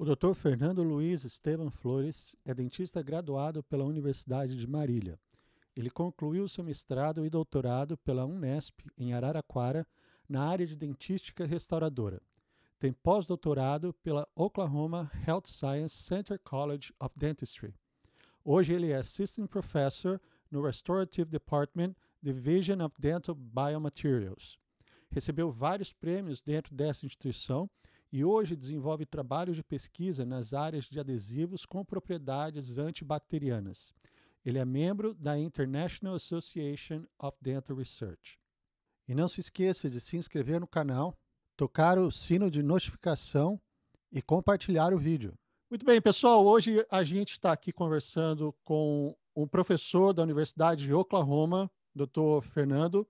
O Dr. Fernando Luiz Esteban Flores é dentista graduado pela Universidade de Marília. Ele concluiu seu mestrado e doutorado pela Unesp, em Araraquara, na área de dentística restauradora. Tem pós-doutorado pela Oklahoma Health Science Center College of Dentistry. Hoje ele é Assistant Professor no Restorative Department, Division of Dental Biomaterials. Recebeu vários prêmios dentro dessa instituição e hoje desenvolve trabalhos de pesquisa nas áreas de adesivos com propriedades antibacterianas. Ele é membro da International Association of Dental Research. E não se esqueça de se inscrever no canal, tocar o sino de notificação e compartilhar o vídeo. Muito bem, pessoal. Hoje a gente está aqui conversando com um professor da Universidade de Oklahoma, Dr. Fernando.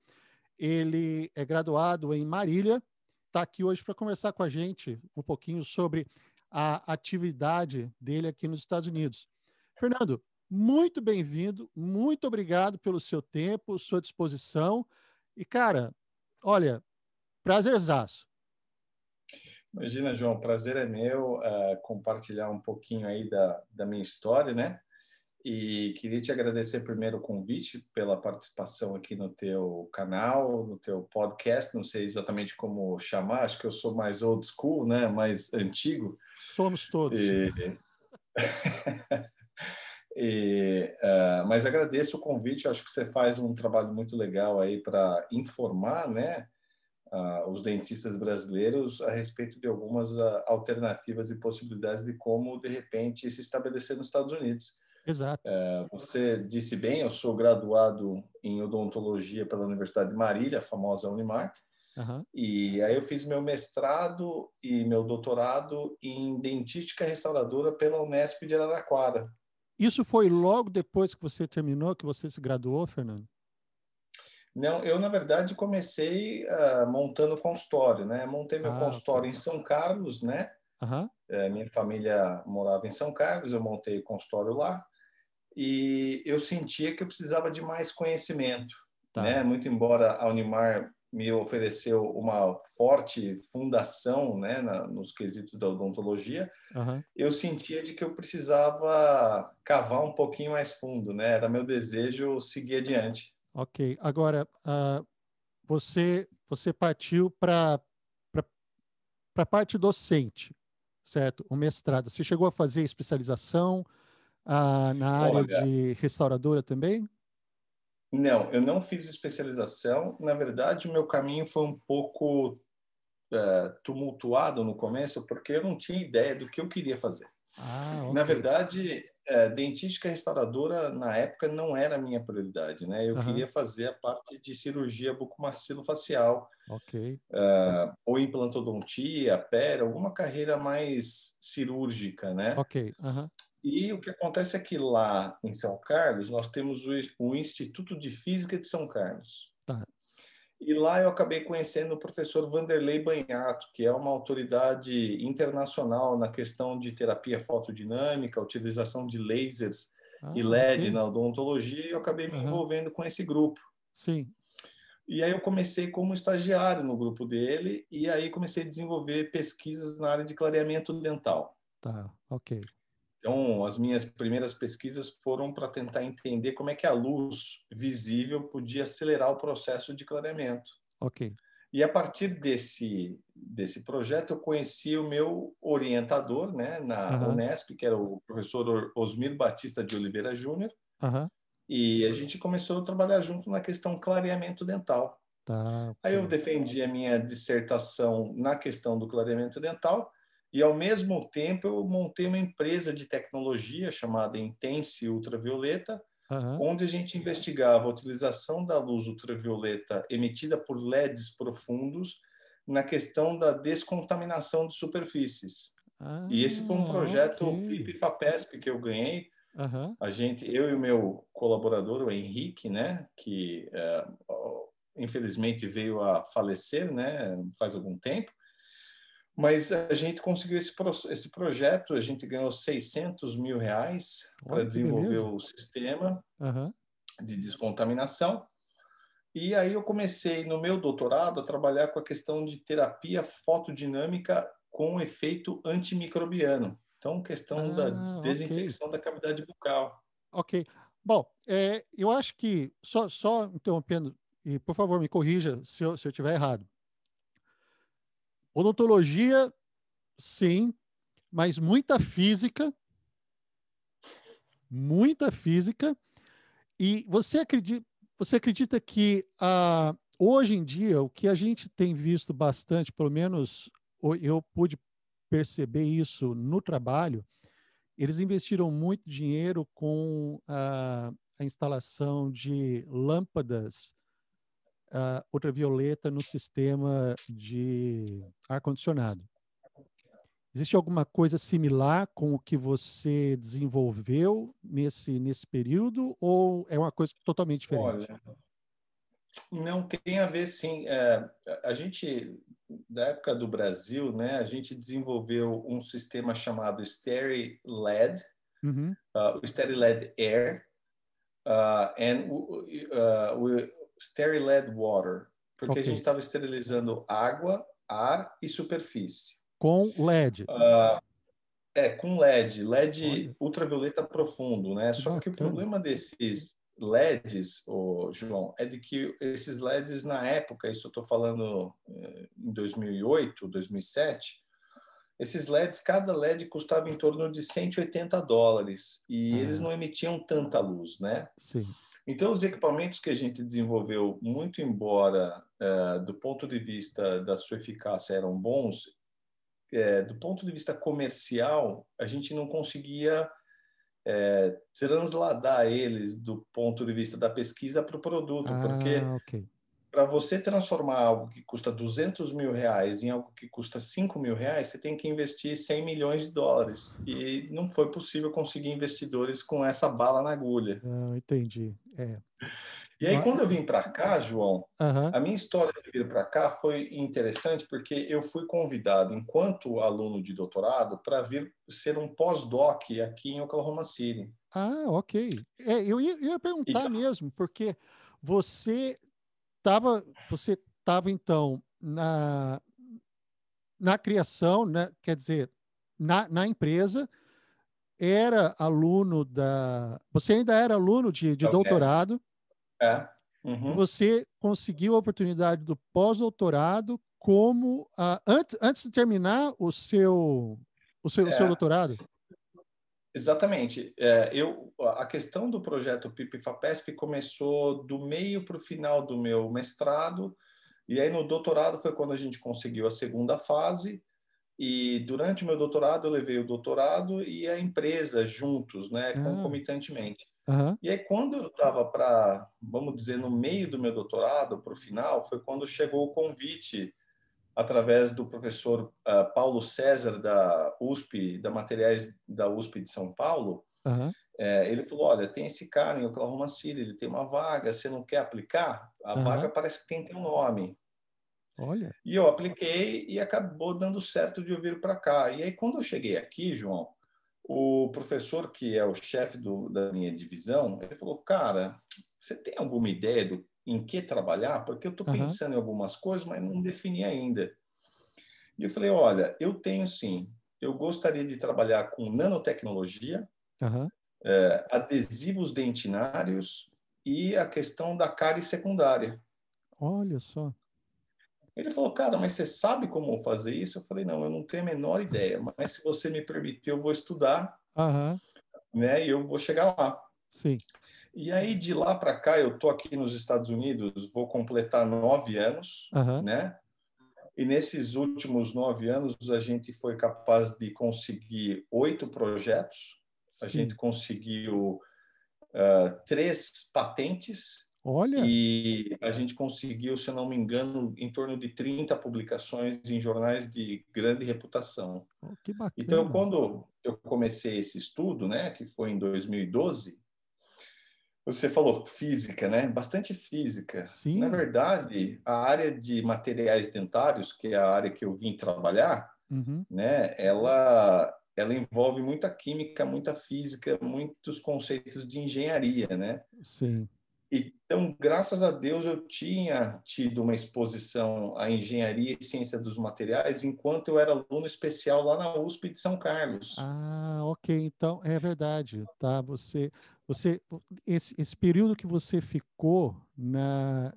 Ele é graduado em Marília, está aqui hoje para conversar com a gente um pouquinho sobre a atividade dele aqui nos Estados Unidos. Fernando, muito bem-vindo, muito obrigado pelo seu tempo, sua disposição. E, cara, olha, prazerzaço. Imagina, João, prazer é meu uh, compartilhar um pouquinho aí da, da minha história, né? E queria te agradecer primeiro o convite pela participação aqui no teu canal, no teu podcast. Não sei exatamente como chamar, acho que eu sou mais old school, né? Mais antigo. Somos todos. E... E, uh, mas agradeço o convite, acho que você faz um trabalho muito legal aí para informar né, uh, os dentistas brasileiros a respeito de algumas uh, alternativas e possibilidades de como, de repente, se estabelecer nos Estados Unidos. Exato. Eh, você disse bem, eu sou graduado em odontologia pela Universidade de Marília, a famosa Unimar, Uhum. E aí eu fiz meu mestrado e meu doutorado em dentística restauradora pela Unesp de Araraquara. Isso foi logo depois que você terminou, que você se graduou, Fernando? Não, eu na verdade comecei uh, montando consultório, né? Montei meu ah, consultório tá. em São Carlos, né? Uhum. minha família morava em São Carlos, eu montei o consultório lá e eu sentia que eu precisava de mais conhecimento, tá. né? Muito embora a Unimar me ofereceu uma forte fundação né, na, nos quesitos da odontologia, uhum. eu sentia de que eu precisava cavar um pouquinho mais fundo, né? Era meu desejo seguir adiante. Ok. Agora, uh, você, você partiu para a parte docente, certo? O mestrado. Você chegou a fazer especialização uh, na área Olha, de restauradora também? Não, eu não fiz especialização. Na verdade, o meu caminho foi um pouco uh, tumultuado no começo, porque eu não tinha ideia do que eu queria fazer. Ah, okay. Na verdade, uh, dentística restauradora, na época, não era a minha prioridade. Né? Eu uhum. queria fazer a parte de cirurgia bucomaxilofacial, okay. uh, ou implantodontia, pera, alguma carreira mais cirúrgica. Né? Ok. Uhum. E o que acontece é que lá em São Carlos, nós temos o, Instituto de Física de São Carlos. Tá. E lá eu acabei conhecendo o professor Vanderlei Banhato, que é uma autoridade internacional na questão de terapia fotodinâmica, utilização de lasers ah, e LED okay. na odontologia, e eu acabei me uhum. envolvendo com esse grupo. Sim. E aí eu comecei como estagiário no grupo dele, e aí comecei a desenvolver pesquisas na área de clareamento dental. Tá, ok. Então, as minhas primeiras pesquisas foram para tentar entender como é que a luz visível podia acelerar o processo de clareamento. Ok. E a partir desse, desse projeto, eu conheci o meu orientador né, na uhum. Unesp, que era o professor Osmir Batista de Oliveira Júnior. Uhum. E a gente começou a trabalhar junto na questão clareamento dental. Tá. Aí eu defendi a minha dissertação na questão do clareamento dental e, ao mesmo tempo, eu montei uma empresa de tecnologia chamada Intense Ultravioleta, uhum. onde a gente investigava a utilização da luz ultravioleta emitida por LEDs profundos na questão da descontaminação de superfíes. Ah, e esse foi um projeto okay. PIP-FAPESP que eu ganhei. Uhum. A gente, eu e o meu colaborador, o Henrique, né, que é, infelizmente veio a falecer, né, faz algum tempo, mas a gente conseguiu esse, esse projeto, a gente ganhou 600 mil reais para desenvolver o sistema uhum. de descontaminação. E aí eu comecei no meu doutorado a trabalhar com a questão de terapia fotodinâmica com efeito antimicrobiano. Então, questão ah, da desinfecção okay. da cavidade bucal. Ok. Bom, é, eu acho que, só, só interrompendo, e por favor me corrija se eu estiver errado. Odontologia, sim, mas muita física, muita física. E você acredita, você acredita que ah, hoje em dia o que a gente tem visto bastante, pelo menos eu pude perceber isso no trabalho, eles investiram muito dinheiro com a, a instalação de lâmpadas uh, ultravioleta no sistema de ar-condicionado. Existe alguma coisa similar com o que você desenvolveu nesse, nesse período ou é uma coisa totalmente diferente? Olha, não tem a ver, sim. É, a gente da época do Brasil, né, a gente desenvolveu um sistema chamado Stereo LED, uhum. uh, o Stereo LED Air, uh, and uh, o Stereo LED Water, porque okay. a gente estava esterilizando água, ar e superfície. Com LED. Uh, é, com LED, LED Olha. ultravioleta profundo, né? Só que o problema desses LEDs, oh, João, é de que esses LEDs na época, isso eu estou falando eh, em 2008, 2007, esses LEDs, cada LED custava em torno de 180 dólares e ah. eles não emitiam tanta luz, né? Sim. Então, os equipamentos que a gente desenvolveu, muito embora uh, do ponto de vista da sua eficácia eram bons, uh, do ponto de vista comercial, a gente não conseguia é, transladar eles do ponto de vista da pesquisa para o produto, ah, porque okay. para você transformar algo que custa 200 mil reais em algo que custa 5 mil reais, você tem que investir 100 milhões de dólares. E não foi possível conseguir investidores com essa bala na agulha. Ah, entendi. É. E aí, quando eu vim para cá, João, uhum. a minha história de vir para cá foi interessante porque eu fui convidado, enquanto aluno de doutorado, para vir ser um pós-doc aqui em Oklahoma City. Ah, ok. É, eu, ia, eu ia perguntar então, mesmo, porque você estava, você estava então na, na criação, né, quer dizer, na, na empresa, era aluno da. Você ainda era aluno de, de doutorado. É. Uhum. Você conseguiu a oportunidade do pós-doutorado como uh, antes, antes de terminar o seu o seu, é. o seu doutorado? Exatamente. É, eu, a questão do projeto PIP-FAPESP começou do meio para o final do meu mestrado, e aí no doutorado foi quando a gente conseguiu a segunda fase, e durante o meu doutorado eu levei o doutorado e a empresa juntos, né, ah. concomitantemente. Uhum. E aí, quando eu estava para, vamos dizer, no meio do meu doutorado, para o final, foi quando chegou o convite, através do professor uh, Paulo César, da USP, da Materiais da USP de São Paulo. Uhum. É, ele falou: Olha, tem esse cara em Oklahoma City, ele tem uma vaga, você não quer aplicar? A uhum. vaga parece que tem teu nome. Olha. E eu apliquei e acabou dando certo de eu vir para cá. E aí, quando eu cheguei aqui, João, o professor, que é o chefe do, da minha divisão, ele falou: Cara, você tem alguma ideia do, em que trabalhar? Porque eu estou uhum. pensando em algumas coisas, mas não defini ainda. E eu falei: Olha, eu tenho sim. Eu gostaria de trabalhar com nanotecnologia, uhum. é, adesivos dentinários e a questão da cárie secundária. Olha só. Ele falou, cara, mas você sabe como fazer isso? Eu falei, não, eu não tenho a menor ideia, mas se você me permitir, eu vou estudar, uhum. né? E eu vou chegar lá. Sim. E aí, de lá para cá, eu tô aqui nos Estados Unidos, vou completar nove anos, uhum. né? E nesses últimos nove anos, a gente foi capaz de conseguir oito projetos. A Sim. gente conseguiu uh, três patentes Olha! E a gente conseguiu, se eu não me engano, em torno de 30 publicações em jornais de grande reputação. Oh, que bacana. Então, quando eu comecei esse estudo, né, que foi em 2012, você falou física, né? Bastante física. Sim. Na verdade, a área de materiais dentários, que é a área que eu vim trabalhar, uhum. né, ela ela envolve muita química, muita física, muitos conceitos de engenharia, né? Sim. Então, graças a Deus, eu tinha tido uma exposição à engenharia e ciência dos materiais enquanto eu era aluno especial lá na USP de São Carlos. Ah, ok. Então, é verdade, tá? Você, você, esse, esse período que você ficou na,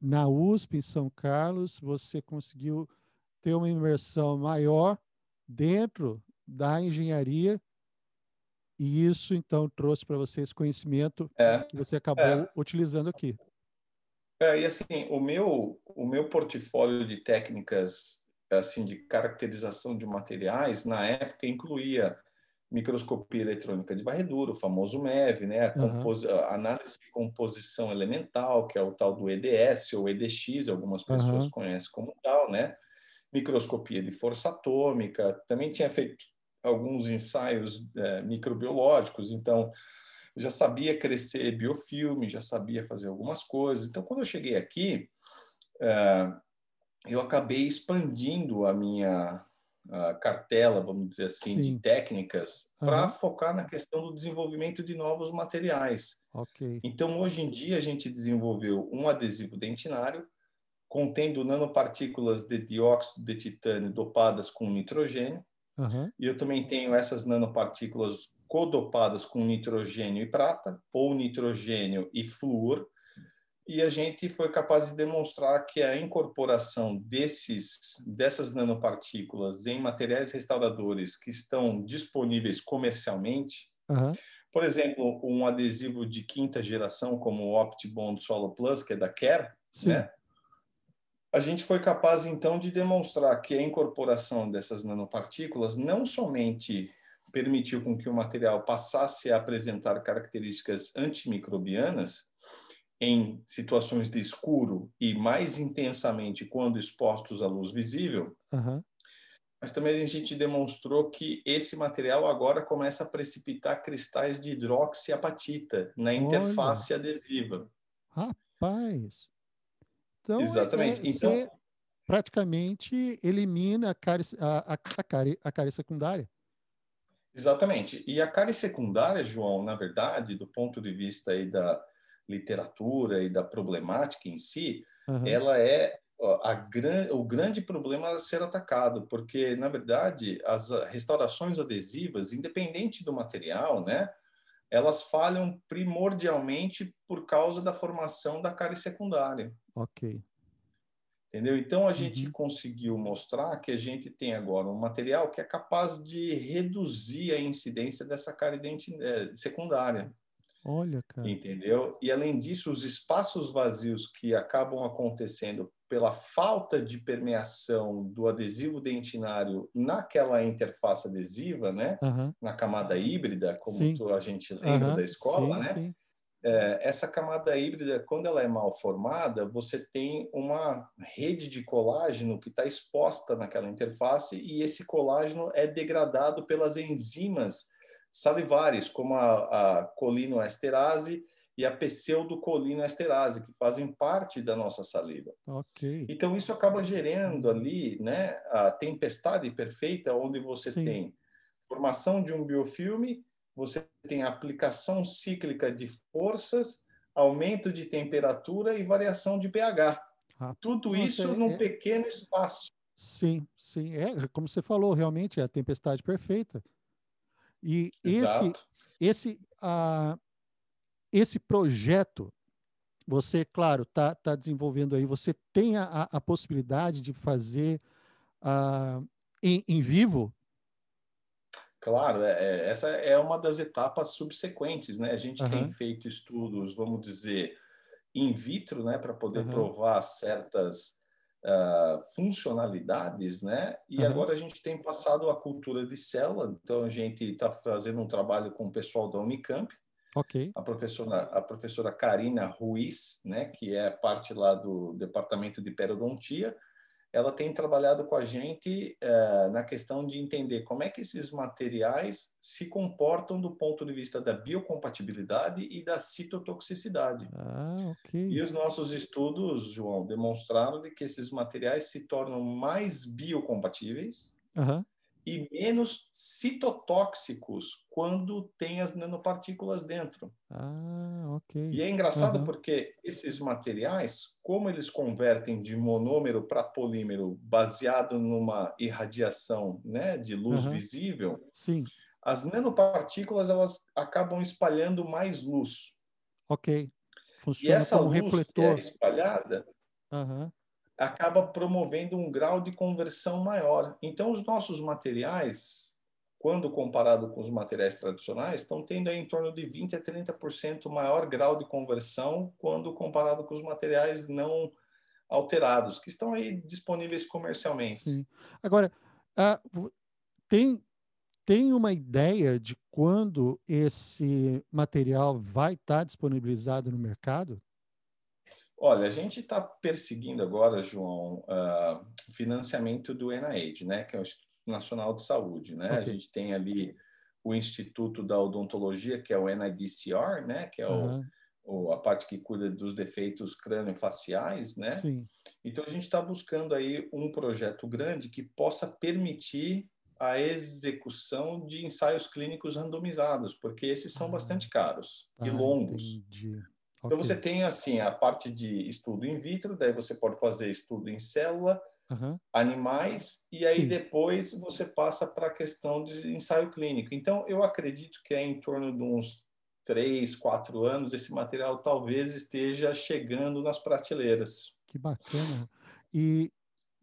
na USP em São Carlos, você conseguiu ter uma imersão maior dentro da engenharia e isso, então, trouxe para você esse conhecimento é, que você acabou é. utilizando aqui. É, e assim, o meu, o meu portfólio de técnicas assim de caracterização de materiais, na época, incluía microscopia eletrônica de varredura, o famoso MEV, né? a, uhum. análise de composição elemental, que é o tal do EDS ou EDX, algumas pessoas uhum. conhecem como tal, né? microscopia de força atômica, também tinha feito alguns ensaios é, microbiológicos, então já sabia crescer biofilme, já sabia fazer algumas coisas. Então, quando eu cheguei aqui, é, eu acabei expandindo a minha a cartela, vamos dizer assim, Sim. de técnicas uhum. para focar na questão do desenvolvimento de novos materiais. Okay. Então, hoje em dia, a gente desenvolveu um adesivo dentinário contendo nanopartículas de dióxido de titânio dopadas com nitrogênio, Uhum. E eu também tenho essas nanopartículas codopadas com nitrogênio e prata, ou nitrogênio e flúor, e a gente foi capaz de demonstrar que a incorporação desses, dessas nanopartículas em materiais restauradores que estão disponíveis comercialmente, uhum. por exemplo, um adesivo de quinta geração como o OptiBond Solo Plus, que é da Care, né? A gente foi capaz então de demonstrar que a incorporação dessas nanopartículas não somente permitiu com que o material passasse a apresentar características antimicrobianas em situações de escuro e mais intensamente quando expostos à luz visível, uhum. mas também a gente demonstrou que esse material agora começa a precipitar cristais de hidroxiapatita na interface Olha. adesiva. Rapaz! Então, Exatamente. É, então, praticamente elimina a cárie, a, a, a, cárie, a cárie secundária. Exatamente. E a cárie secundária, João, na verdade, do ponto de vista aí da literatura e da problemática em si, uhum. ela é a gran, o grande problema a ser atacado, porque, na verdade, as restaurações adesivas, independente do material, né, elas falham primordialmente por causa da formação da cárie secundária. Ok. Entendeu? Então a gente uhum. conseguiu mostrar que a gente tem agora um material que é capaz de reduzir a incidência dessa cárie é, secundária. Olha, cara. Entendeu? E além disso, os espaços vazios que acabam acontecendo pela falta de permeação do adesivo dentinário naquela interface adesiva, né? Uhum. Na camada híbrida, como tu, a gente lembra uhum. da escola, sim, né? Sim essa camada híbrida, quando ela é mal formada, você tem uma rede de colágeno que está exposta naquela interface e esse colágeno é degradado pelas enzimas salivares, como a, a colinoesterase e a pseudocolinoesterase, que fazem parte da nossa saliva. Okay. Então, isso acaba gerando ali né, a tempestade perfeita, onde você Sim. tem formação de um biofilme você tem aplicação cíclica de forças, aumento de temperatura e variação de pH. Ah, Tudo isso é, num é... pequeno espaço. Sim, sim. É, como você falou, realmente é a tempestade perfeita. E Exato. esse, esse, uh, esse projeto, você, claro, está tá desenvolvendo aí, você tem a, a possibilidade de fazer uh, em, em vivo Claro, é, é, essa é uma das etapas subsequentes, né? A gente uhum. tem feito estudos, vamos dizer, in vitro, né, para poder uhum. provar certas uh, funcionalidades, né? E uhum. agora a gente tem passado a cultura de célula, então a gente está fazendo um trabalho com o pessoal da Unicamp. A professora, a professora Karina Ruiz, né, que é parte lá do departamento de periodontia, ela tem trabalhado com a gente uh, na questão de entender como é que esses materiais se comportam do ponto de vista da biocompatibilidade e da citotoxicidade. Ah, ok. E os nossos estudos, João, demonstraram de que esses materiais se tornam mais biocompatíveis uhum. E menos citotóxicos quando tem as nanopartículas dentro. Ah, ok. E é engraçado uhum. porque esses materiais, como eles convertem de monômero para polímero baseado numa irradiação né, de luz uhum. visível, Sim. as nanopartículas elas acabam espalhando mais luz. Ok. Funciona e essa como luz refletor. que é espalhada, uhum acaba promovendo um grau de conversão maior. Então, os nossos materiais, quando comparado com os materiais tradicionais, estão tendo em torno de 20 a 30% maior grau de conversão quando comparado com os materiais não alterados, que estão aí disponíveis comercialmente. Sim. Agora, uh, tem, tem uma ideia de quando esse material vai estar disponibilizado no mercado? Olha, a gente está perseguindo agora, João, uh, financiamento do NIH, né, que é o Instituto Nacional de Saúde, né? Okay. A gente tem ali o Instituto da Odontologia, que é o NIDCR, né, que é uhum. o, o, a parte que cuida dos defeitos crânio-faciais, né? Sim. Então a gente está buscando aí um projeto grande que possa permitir a execução de ensaios clínicos randomizados, porque esses são ah, bastante caros e ah, longos. Entendi. Então você tem assim a parte de estudo in vitro, daí você pode fazer estudo em célula, uhum. animais e aí Sim. depois você passa para a questão de ensaio clínico. Então eu acredito que é em torno de uns três, quatro anos esse material talvez esteja chegando nas prateleiras. Que bacana! E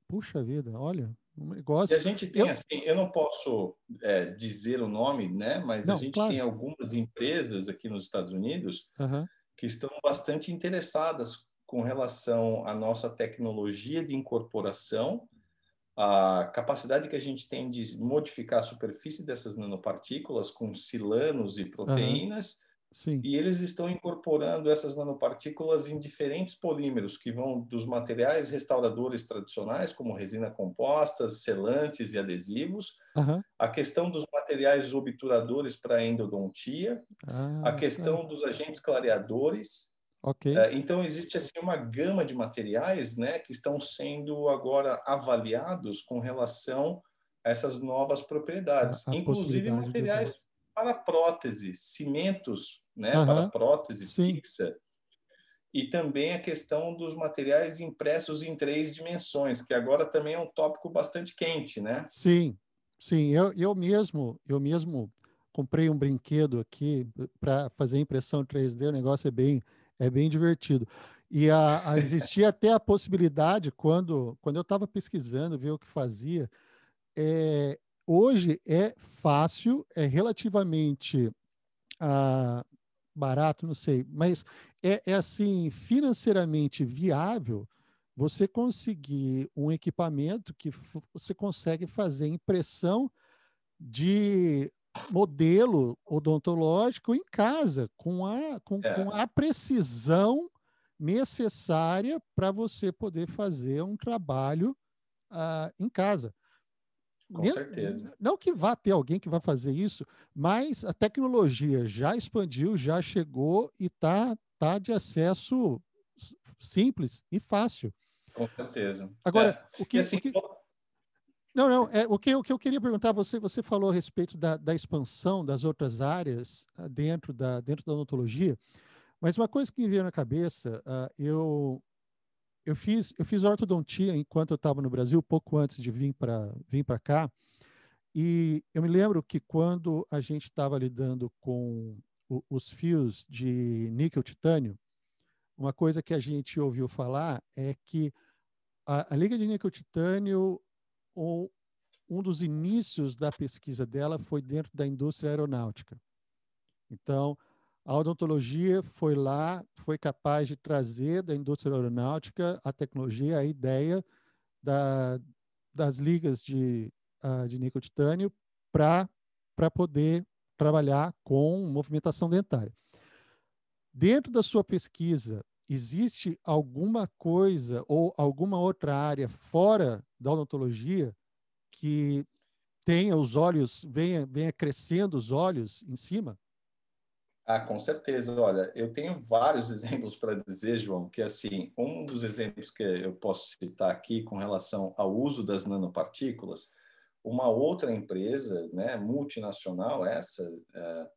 puxa vida, olha, um negócio. E a gente tem eu... assim, eu não posso é, dizer o nome, né? Mas não, a gente claro. tem algumas empresas aqui nos Estados Unidos. Uhum que estão bastante interessadas com relação à nossa tecnologia de incorporação, a capacidade que a gente tem de modificar a superfície dessas nanopartículas com silanos e proteínas. Uhum. Sim. E eles estão incorporando essas nanopartículas em diferentes polímeros, que vão dos materiais restauradores tradicionais, como resina composta, selantes e adesivos, uhum. a questão dos materiais obturadores para endodontia, ah, a questão tá. dos agentes clareadores. Okay. É, então, existe assim, uma gama de materiais né, que estão sendo agora avaliados com relação a essas novas propriedades, a, a inclusive materiais para prótese, cimentos né, uhum. para prótese Sim. fixa. E também a questão dos materiais impressos em três dimensões, que agora também é um tópico bastante quente, né? Sim, sim. Eu, eu mesmo, eu mesmo comprei um brinquedo aqui para fazer impressão 3D. O negócio é bem, é bem divertido. E a, a existia até a possibilidade, quando, quando eu estava pesquisando, ver o que fazia, é, hoje é fácil, é relativamente ah, barato, não sei, mas é, é assim, financeiramente viável você conseguir um equipamento que você consegue fazer impressão de modelo odontológico em casa, com a, com, é. com a precisão necessária para você poder fazer um trabalho uh, em casa. Com Nem, certeza. Não que vá ter alguém que vai fazer isso, mas a tecnologia já expandiu, já chegou e está tá de acesso simples e fácil. Com certeza. Agora, é. o que. Assim, o que... Não, não. É, o, que, o que eu queria perguntar você, você falou a respeito da, da expansão das outras áreas ah, dentro da, dentro da odontologia, mas uma coisa que me veio na cabeça, uh, eu, eu fiz, eu fiz ortodontia enquanto eu estava no Brasil, pouco antes de vir para vir para cá. E eu me lembro que quando a gente estava lidando com o, os fios de níquel titânio, uma coisa que a gente ouviu falar é que a, a liga de níquel titânio, ou um dos inícios da pesquisa dela foi dentro da indústria aeronáutica. Então, a odontologia foi lá, foi capaz de trazer da indústria aeronáutica a tecnologia, a ideia da, das ligas de, uh, de níquel titânio para poder trabalhar com movimentação dentária. Dentro da sua pesquisa, existe alguma coisa ou alguma outra área fora da odontologia que tenha os olhos, venha, venha crescendo os olhos em cima? Ah, com certeza. Olha, eu tenho vários exemplos para dizer, João, que assim, um dos exemplos que eu posso citar aqui com relação ao uso das nanopartículas uma outra empresa, né, multinacional, essa, é,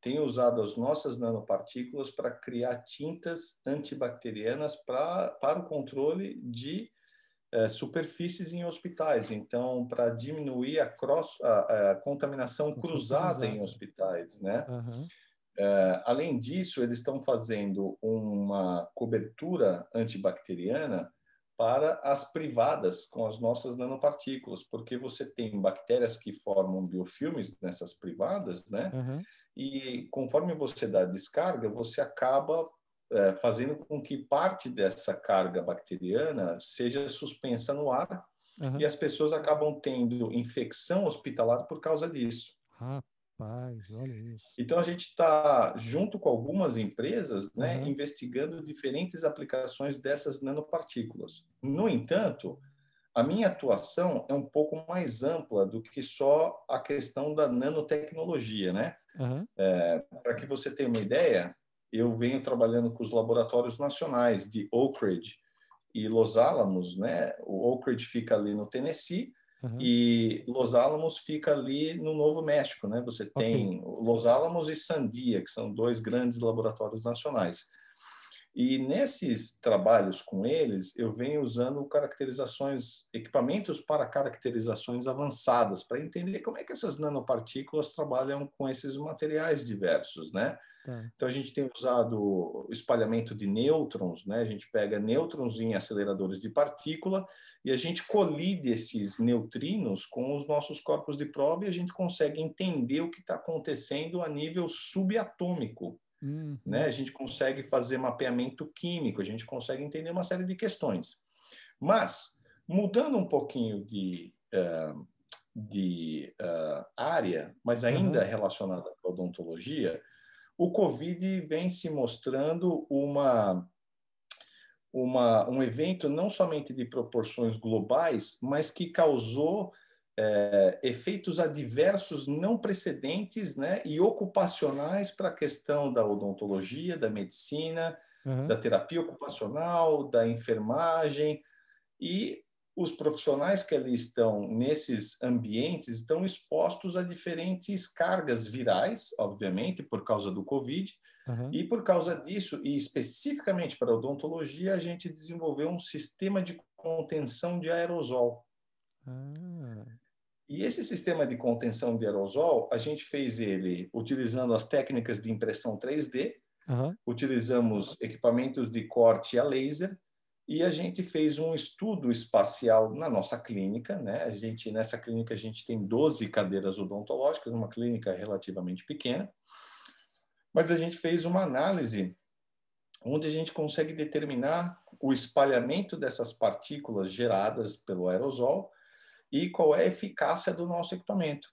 tem usado as nossas nanopartículas para criar tintas antibacterianas pra, para o controle de é, superfícies em hospitais. Então, para diminuir a, cross, a, a contaminação cruzada em hospitais, né? Uhum. É, além disso, eles estão fazendo uma cobertura antibacteriana para as privadas com as nossas nanopartículas, porque você tem bactérias que formam biofilmes nessas privadas, né? Uhum. E conforme você dá descarga, você acaba é, fazendo com que parte dessa carga bacteriana seja suspensa no ar uhum. e as pessoas acabam tendo infecção hospitalar por causa disso. Rapaz, olha isso. Então a gente está junto com algumas empresas, né, uhum. investigando diferentes aplicações dessas nanopartículas. No entanto, a minha atuação é um pouco mais ampla do que só a questão da nanotecnologia, né? Uhum. É, Para que você tenha uma ideia, eu venho trabalhando com os laboratórios nacionais de Oak Ridge e Los Alamos, né? O Oak Ridge fica ali no Tennessee Uhum. E Los Alamos fica ali no Novo México, né? Você tem okay. Los Alamos e Sandia, que são dois grandes laboratórios nacionais. E nesses trabalhos com eles, eu venho usando caracterizações, equipamentos para caracterizações avançadas, para entender como é que essas nanopartículas trabalham com esses materiais diversos, né? Tá. Então, a gente tem usado o espalhamento de nêutrons, né? A gente pega nêutrons em aceleradores de partícula e a gente colide esses neutrinos com os nossos corpos de prova e a gente consegue entender o que está acontecendo a nível subatômico. Uhum. Né? A gente consegue fazer mapeamento químico, a gente consegue entender uma série de questões. Mas, mudando um pouquinho de, uh, de uh, área, mas ainda uhum. relacionada à odontologia, o Covid vem se mostrando uma, uma, um evento não somente de proporções globais, mas que causou é, efeitos adversos não precedentes né, e ocupacionais para a questão da odontologia, da medicina, uhum. da terapia ocupacional, da enfermagem. E os profissionais que ali estão nesses ambientes estão expostos a diferentes cargas virais, obviamente, por causa do Covid. Uhum. E por causa disso, e especificamente para a odontologia, a gente desenvolveu um sistema de contenção de aerosol. Ah. E esse sistema de contenção de aerosol, a gente fez ele utilizando as técnicas de impressão 3D, uhum. utilizamos equipamentos de corte a laser e a gente fez um estudo espacial na nossa clínica, né? A gente nessa clínica a gente tem 12 cadeiras odontológicas, uma clínica relativamente pequena. Mas a gente fez uma análise onde a gente consegue determinar o espalhamento dessas partículas geradas pelo aerosol e qual é a eficácia do nosso equipamento.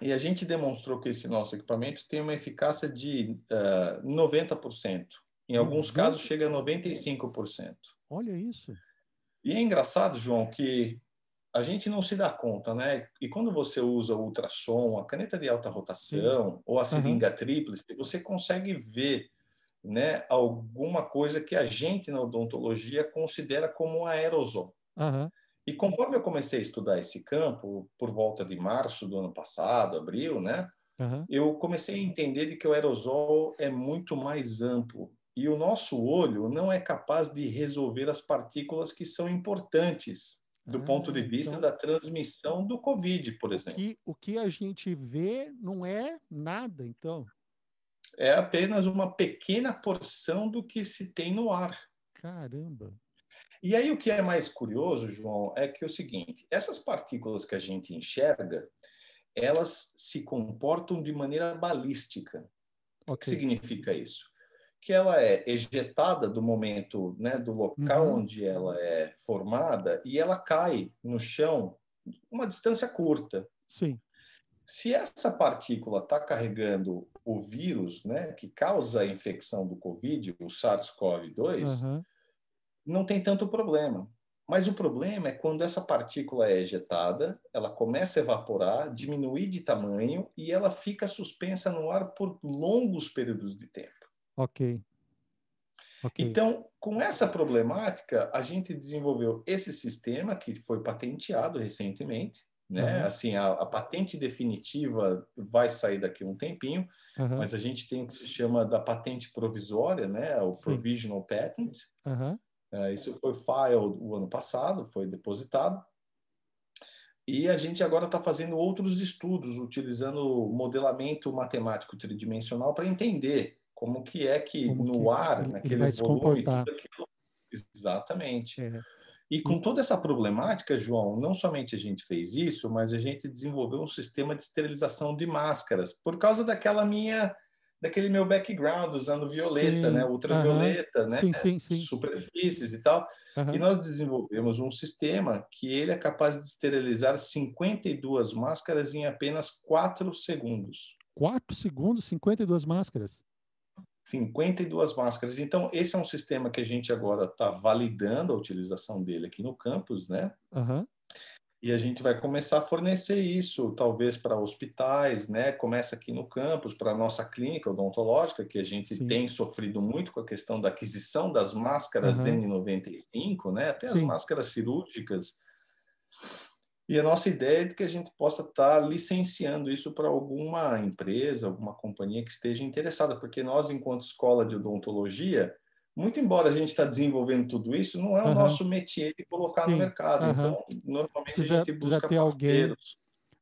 E a gente demonstrou que esse nosso equipamento tem uma eficácia de uh, 90%. Em alguns casos chega a 95%. Olha isso. E é engraçado, João, que a gente não se dá conta, né? E quando você usa o ultrassom, a caneta de alta rotação Sim. ou a seringa uhum. tríplice, você consegue ver né, alguma coisa que a gente na odontologia considera como um aerosol. Uhum. E conforme eu comecei a estudar esse campo, por volta de março do ano passado, abril, né? Uhum. Eu comecei a entender de que o aerosol é muito mais amplo e o nosso olho não é capaz de resolver as partículas que são importantes do ah, ponto de vista então, da transmissão do Covid, por exemplo. O que, o que a gente vê não é nada, então? É apenas uma pequena porção do que se tem no ar. Caramba! E aí o que é mais curioso, João, é que é o seguinte: essas partículas que a gente enxerga, elas se comportam de maneira balística. Okay. O que significa isso? Que ela é ejetada do momento, né, do local uhum. onde ela é formada e ela cai no chão uma distância curta. Sim. Se essa partícula está carregando o vírus, né, que causa a infecção do COVID, o SARS-CoV-2, uhum. não tem tanto problema. Mas o problema é quando essa partícula é ejetada, ela começa a evaporar, diminuir de tamanho e ela fica suspensa no ar por longos períodos de tempo. Ok. okay. Então, com essa problemática, a gente desenvolveu esse sistema que foi patenteado recentemente, né? Uhum. Assim, a, a, patente definitiva vai sair daqui um tempinho, uhum. mas a gente tem o que se chama da patente provisória, né? O provisional Sim. patent. Uhum. É, isso foi filed o ano passado, foi depositado. E a gente agora está fazendo outros estudos, utilizando modelamento matemático tridimensional para entender como que é que como no que ar, ele, naquele ele volume, tudo aquilo... Exatamente. É. E com toda essa problemática, João, não somente a gente fez isso, mas a gente desenvolveu um sistema de esterilização de máscaras, por causa daquela minha daquele meu background usando violeta, sim, né, ultravioleta, né, sim, sim, sim. superfícies e tal. E nós desenvolvemos um sistema que ele é capaz de esterilizar 52 máscaras em apenas 4 segundos. 4 segundos, 52 máscaras? 52 máscaras. Então, esse é um sistema que a gente agora está validando a utilização dele aqui no campus, né? Uhum. E a gente vai começar a fornecer isso, talvez para hospitais, né? Começa aqui no campus, para a nossa clínica odontológica, que a gente Sim. tem sofrido muito com a questão da aquisição das máscaras uhum. N95, né? Até Sim. as máscaras cirúrgicas. E a nossa ideia é de que a gente possa estar tá licenciando isso para alguma empresa, alguma companhia que esteja interessada, porque nós, enquanto escola de odontologia, muito embora a gente está desenvolvendo tudo isso, não é o uhum. nosso métier de colocar Sim. no mercado. Uhum. Então, normalmente precisa, a gente busca precisa ter alguém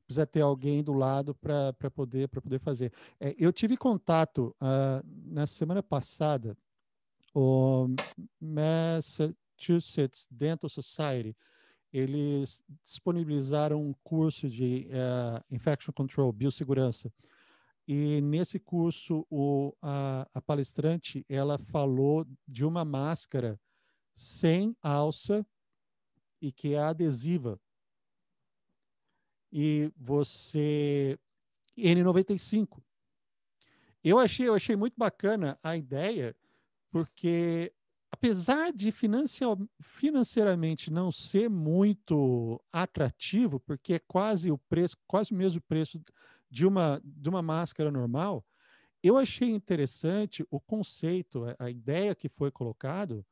precisa ter alguém do lado para poder para poder fazer. É, eu tive contato uh, na semana passada o Massachusetts Dental Society eles disponibilizaram um curso de uh, Infection Control, biossegurança. E nesse curso, o, a, a, palestrante ela falou de uma máscara sem alça e que é adesiva. E você N95. Eu achei, eu achei muito bacana a ideia, porque apesar de financeiramente não ser muito atrativo, porque é quase o preço, quase o mesmo preço de uma, de uma máscara normal, eu achei interessante o conceito, a, ideia que foi colocado,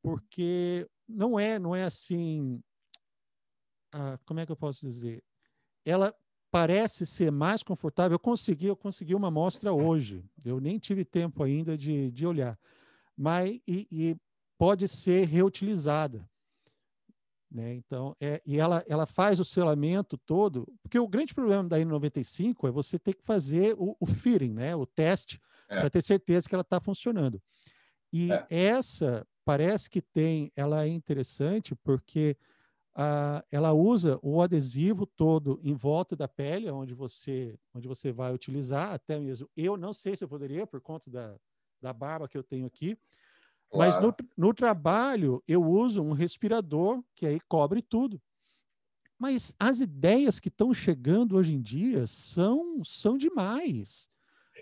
porque não é, não é assim, ah, como é que eu posso dizer? Ela parece ser mais confortável. Eu consegui, eu consegui uma amostra hoje. Eu nem tive tempo ainda de, de olhar mas e, e pode ser reutilizada. Né? Então, é, e ela, ela faz o selamento todo, porque o grande problema da N95 é você ter que fazer o, o fitting, né? o teste, é. para ter certeza que ela está funcionando. E é. essa parece que tem, ela é interessante porque a, ela usa o adesivo todo em volta da pele, onde você, onde você vai utilizar, até mesmo. Eu não sei se eu poderia, por conta da, da barba que eu tenho aqui. Claro. Mas no, no trabalho eu uso um respirador que aí cobre tudo. Mas as ideias que estão chegando hoje em dia são, são demais.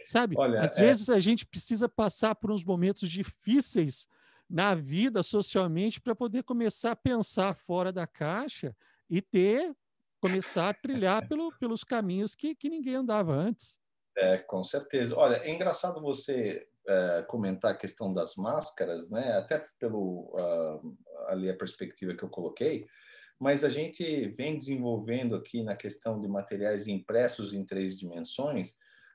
Sabe? Olha, Às é... vezes a gente precisa passar por uns momentos difíceis na vida socialmente para poder começar a pensar fora da caixa e ter começar a trilhar pelo, pelos caminhos que, que ninguém andava antes. É, com certeza. Olha, é engraçado você é, comentar a questão das máscaras, né? Até pelo uh, ali a perspectiva que eu coloquei, mas a gente vem desenvolvendo aqui na questão de materiais impressos em três dimensões,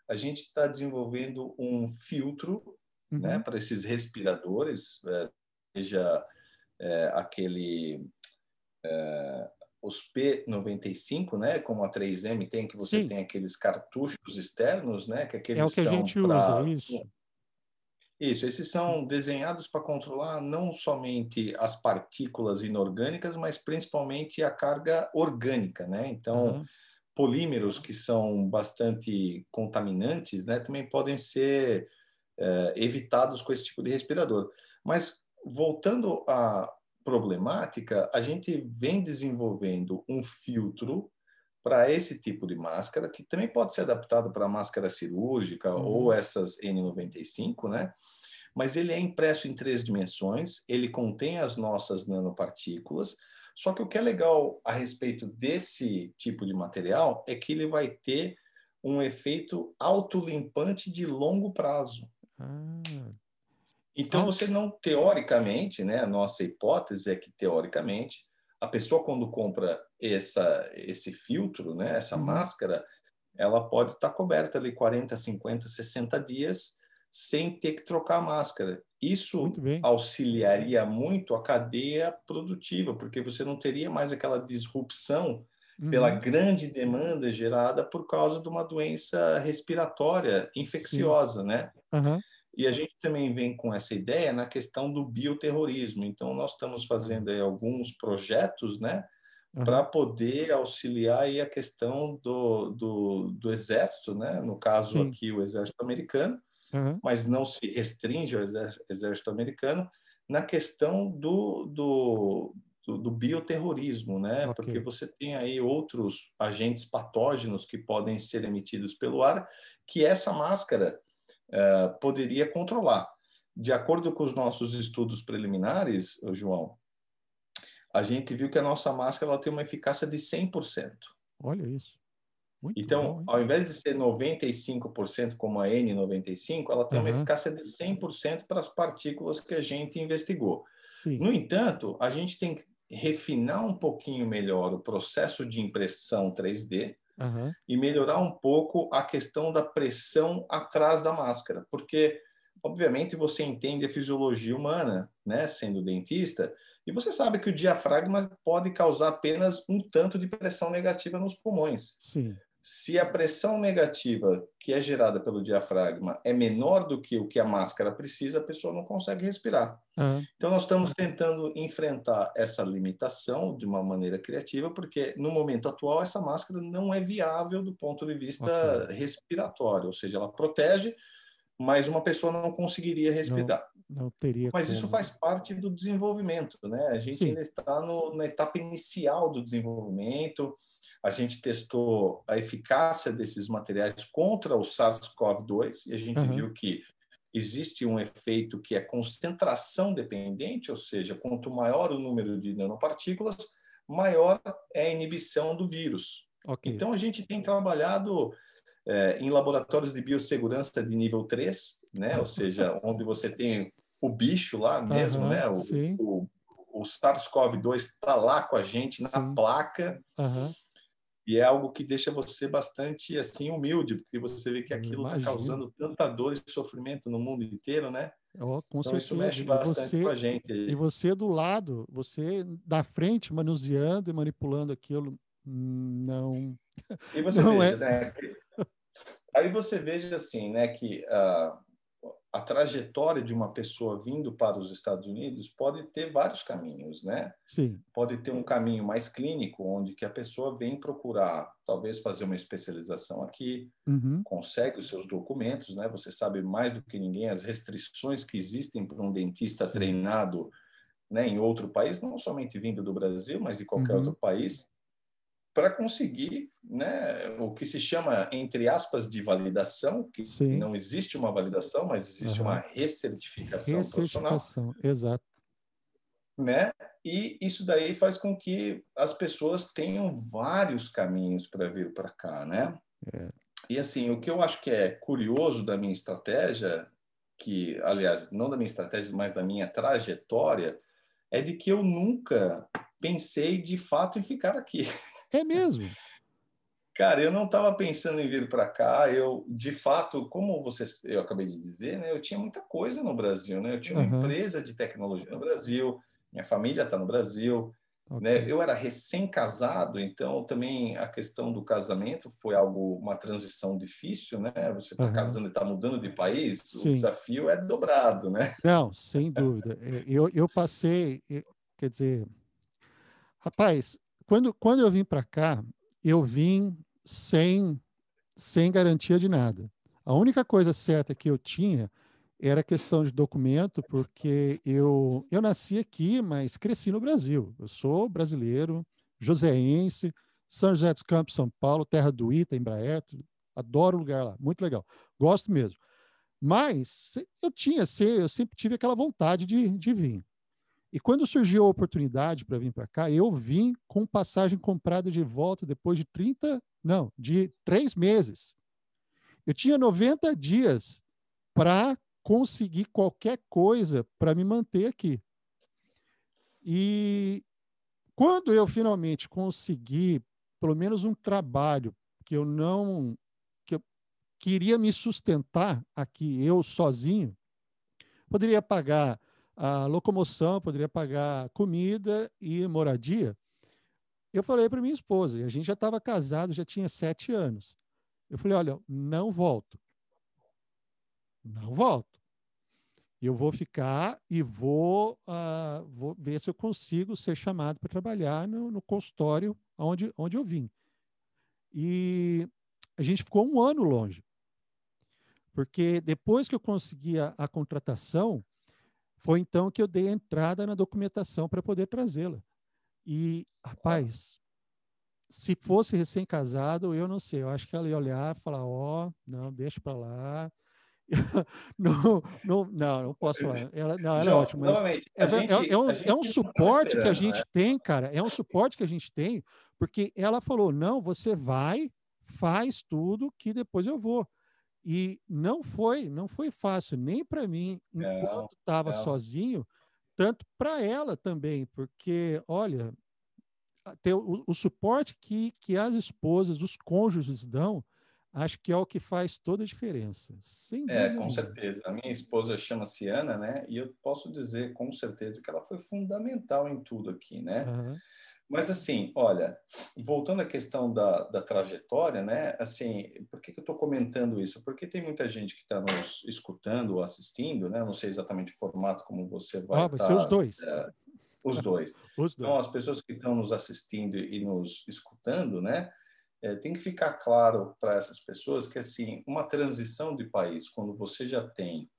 a gente está desenvolvendo um filtro, uhum. né, para esses respiradores, é, seja é, aquele os P95, né, como a 3M tem, que você Sim. tem aqueles cartuchos externos, né, que aqueles é o que a gente pra, usa, isso. Isso, esses são desenhados para controlar não somente as partículas inorgânicas, mas principalmente a carga orgânica, né? Então, uhum. polímeros que são bastante contaminantes, né, também podem ser é, evitados com esse tipo de respirador. Mas voltando à problemática, a gente vem desenvolvendo um filtro para esse tipo de máscara, que também pode ser adaptado para máscara cirúrgica uhum. ou essas N95, né? Mas ele é impresso em três dimensões, ele contém as nossas nanopartículas, só que o que é legal a respeito desse tipo de material é que ele vai ter um efeito autolimpante de longo prazo. Ah. Então, você não, teoricamente, né, a nossa hipótese é que, teoricamente, a pessoa quando compra essa, esse filtro, né, essa uhum. máscara, ela pode estar tá coberta ali 40, 50, 60 dias sem ter que trocar a máscara. Isso muito auxiliaria muito a cadeia produtiva, porque você não teria mais aquela disrupção uhum. pela grande demanda gerada por causa de uma doença respiratória infecciosa, Sim. né? Uhum. E a gente também vem com essa ideia na questão do bioterrorismo. Então, nós estamos fazendo alguns projetos, né? Uhum. Para poder auxiliar aí a questão do, do, do exército, né? No caso Sim. aqui, o exército americano, uhum. mas não se restringe ao exército americano, na questão do, do, do, do bioterrorismo, né? Okay. Porque você tem aí outros agentes patógenos que podem ser emitidos pelo ar, que essa máscara uh, poderia controlar. De acordo com os nossos estudos preliminares, João, a gente viu que a nossa máscara ela tem uma eficácia de 100%. Olha isso. Muito então, bom, ao invés de ser 95% como a N95, ela tem uhum. uma eficácia de 100% para as partículas que a gente investigou. Sim. No entanto, a gente tem que refinar um pouquinho melhor o processo de impressão 3D uhum. e melhorar um pouco a questão da pressão atrás da máscara, porque obviamente você entende a fisiologia humana, né, sendo dentista, e você sabe que o diafragma pode causar apenas um tanto de pressão negativa nos pulmões. Sim se a pressão negativa que é gerada pelo diafragma é menor do que o que a máscara precisa, a pessoa não consegue respirar. Uhum. Então, nós estamos tentando enfrentar essa limitação de uma maneira criativa, porque no momento atual essa máscara não é viável do ponto de vista okay. respiratório, ou seja, ela protege, mas uma pessoa não conseguiria respirar. Não, não teria. Mas como. isso faz parte do desenvolvimento, né? A gente Sim. ainda está na etapa inicial do desenvolvimento. A gente testou a eficácia desses materiais contra o SARS-CoV-2 e a gente uhum. viu que existe um efeito que é concentração dependente, ou seja, quanto maior o número de nanopartículas, maior é a inibição do vírus. Okay. Então, a gente tem trabalhado é, em laboratórios de biossegurança de nível 3, né? ou seja, onde você tem o bicho lá mesmo, uhum, né? o, o, o SARS-CoV-2 está lá com a gente na sim. placa. Uhum. E é algo que deixa você bastante assim humilde, porque você vê que aquilo está causando tanta dor e sofrimento no mundo inteiro, né? Oh, com então certeza. isso mexe bastante você, com a gente. E você do lado, você da frente manuseando e manipulando aquilo, não. E você não veja, é... né? Aí você veja assim, né, que uh, a trajetória de uma pessoa vindo para os Estados Unidos pode ter vários caminhos, né? Sim. Pode ter um caminho mais clínico, onde que a pessoa vem procurar, talvez fazer uma especialização aqui, uhum. consegue os seus documentos, né? Você sabe mais do que ninguém as restrições que existem para um dentista Sim. treinado, né, em outro país, não somente vindo do Brasil, mas de qualquer uhum. outro país para conseguir né, o que se chama, entre aspas, de validação, que Sim. não existe uma validação, mas existe uhum. uma recertificação, recertificação profissional. Exato. Né? E isso daí faz com que as pessoas tenham vários caminhos para vir para cá, né? É. E assim, o que eu acho que é curioso da minha estratégia, que, aliás, não da minha estratégia, mas da minha trajetória, é de que eu nunca pensei de fato em ficar aqui. É mesmo? Cara, eu não estava pensando em vir para cá. Eu, de fato, como você, eu acabei de dizer, né, eu tinha muita coisa no Brasil, né? Eu tinha uma uhum. empresa de tecnologia no Brasil, minha família está no Brasil, okay. né? Eu era recém-casado, então também a questão do casamento foi algo, uma transição difícil, né? Você está uhum. casando e está mudando de país, Sim. o desafio é dobrado, né? Não, sem dúvida. Eu, eu passei, quer dizer, rapaz, quando, quando eu vim para cá, eu vim sem, sem garantia de nada. A única coisa certa que eu tinha era questão de documento, porque eu, eu nasci aqui, mas cresci no Brasil. Eu sou brasileiro, joseense, São José dos Campos, São Paulo, terra do Ita, Embraer, adoro o lugar lá, muito legal, gosto mesmo. Mas eu tinha, eu sempre tive aquela vontade de, de vir. E quando surgiu a oportunidade para vir para cá, eu vim com passagem comprada de volta depois de 30, não, de três meses. Eu tinha 90 dias para conseguir qualquer coisa para me manter aqui. E quando eu finalmente consegui pelo menos um trabalho que eu não que eu queria me sustentar aqui eu sozinho, poderia pagar a locomoção, poderia pagar comida e moradia. Eu falei para minha esposa, e a gente já estava casado, já tinha sete anos. Eu falei, olha, não volto. Não volto. Eu vou ficar e vou, uh, vou ver se eu consigo ser chamado para trabalhar no, no consultório onde, onde eu vim. E a gente ficou um ano longe. Porque depois que eu consegui a, a contratação, foi então que eu dei a entrada na documentação para poder trazê-la. E, rapaz, se fosse recém-casado, eu não sei, eu acho que ela ia olhar e falar: Ó, oh, não, deixa para lá. não, não, não, não posso falar. Ela, não, ela é ótima. Mas é, é, gente, é, um, é um suporte que a gente né? tem, cara. É um suporte que a gente tem, porque ela falou: não, você vai, faz tudo, que depois eu vou. E não foi, não foi fácil, nem para mim, enquanto estava sozinho, tanto para ela também, porque, olha, ter o, o, suporte que, que as esposas, os cônjuges dão, acho que é o que faz toda a diferença. Sem é, com certeza. A minha esposa chama-se Ana, né? E eu posso dizer com certeza que ela foi fundamental em tudo aqui, né? Uhum. Mas assim, olha, voltando à questão da, da trajetória, né? Assim, por que, que eu estou comentando isso? Porque tem muita gente que está nos escutando ou assistindo, né? Não sei exatamente o formato como você vai. Ah, vai tá, ser os dois. É, os dois. os dois. Então, as pessoas que estão nos assistindo e nos escutando, né? É, tem que ficar claro para essas pessoas que assim, uma transição de país, quando você já tem,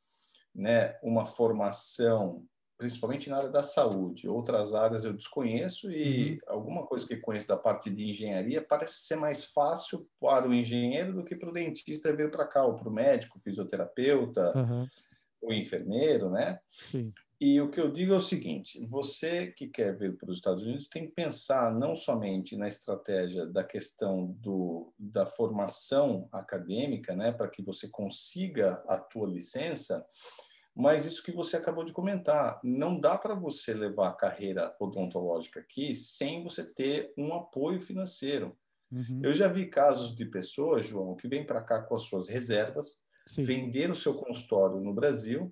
né, uma formação principalmente na área da saúde. Outras áreas eu desconheço e uhum. alguma coisa que conheço da parte de engenharia parece ser mais fácil para o engenheiro do que para o dentista vir para cá, ou para o médico, fisioterapeuta, uhum. o enfermeiro, né? Sim. E o que eu digo é o seguinte: você que quer vir para os Estados Unidos tem que pensar não somente na estratégia da questão do, da formação acadêmica, né, para que você consiga a tua licença, mas isso que você acabou de comentar, não dá para você levar a carreira odontológica aqui sem você ter um apoio financeiro. Uhum. Eu já vi casos de pessoas, João, que vêm para cá com as suas reservas, Sim. vender o seu consultório no Brasil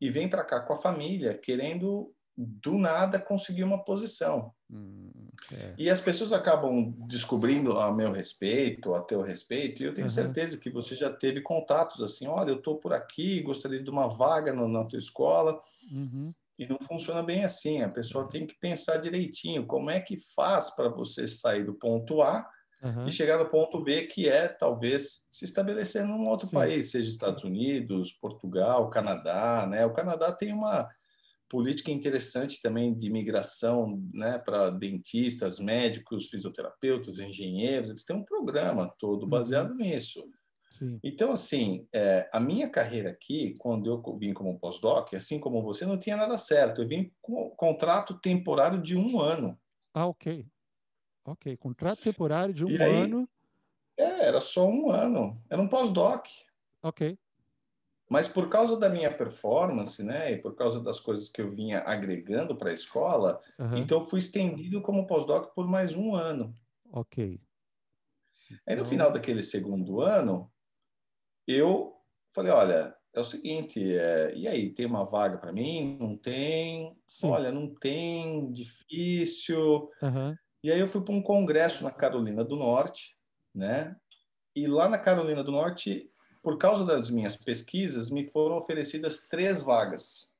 e vem para cá com a família querendo do nada conseguir uma posição. Hum, é. E as pessoas acabam descobrindo a meu respeito, a teu respeito, e eu tenho uhum. certeza que você já teve contatos assim: olha, eu estou por aqui, gostaria de uma vaga no, na tua escola. Uhum. E não funciona bem assim. A pessoa tem que pensar direitinho como é que faz para você sair do ponto A uhum. e chegar no ponto B, que é talvez se estabelecer num outro Sim. país, seja Estados Unidos, Portugal, Canadá. Né? O Canadá tem uma política interessante também de imigração né, para dentistas, médicos, fisioterapeutas, engenheiros. Eles têm um programa todo uhum. baseado uhum. nisso. Sim. Então, assim, é, a minha carreira aqui, quando eu vim como pós-doc, assim como você, não tinha nada certo. Eu vim com contrato temporário de um ano. Ah, ok. Ok, contrato temporário de um aí, ano. É, era só um ano. Era um pós-doc. Ok. Mas por causa da minha performance, né, e por causa das coisas que eu vinha agregando para a escola, uhum. então fui estendido como pós-doc por mais um ano. Ok. Aí no então final daquele segundo ano, eu falei, olha, é o seguinte, é, e aí, tem uma vaga para mim? Não tem? Sim. Olha, não tem, difícil. Uhum. E aí eu fui para um congresso na Carolina do Norte, né? E lá na Carolina do Norte por causa das minhas pesquisas, me foram oferecidas três vagas.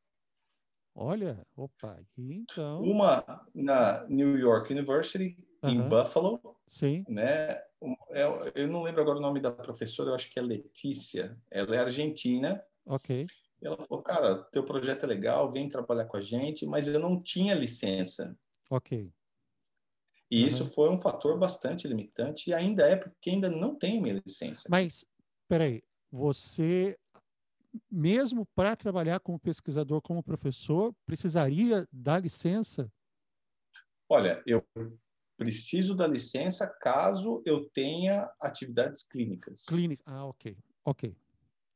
Olha, opa, então. Uma na New York University, em Buffalo. Sim. Né? Eu, eu não lembro agora o nome da professora, eu acho que é Letícia. Ela é argentina. Ok. E ela falou, cara, teu projeto é legal, vem trabalhar com a gente, mas eu não tinha licença. Ok. E uhum. isso foi um fator bastante limitante e ainda é porque ainda não tenho minha licença. Mas, peraí, você, mesmo para trabalhar como pesquisador, como professor, precisaria da licença? Olha, eu preciso da licença caso eu tenha atividades clínicas. Clínica, ah, ok, ok.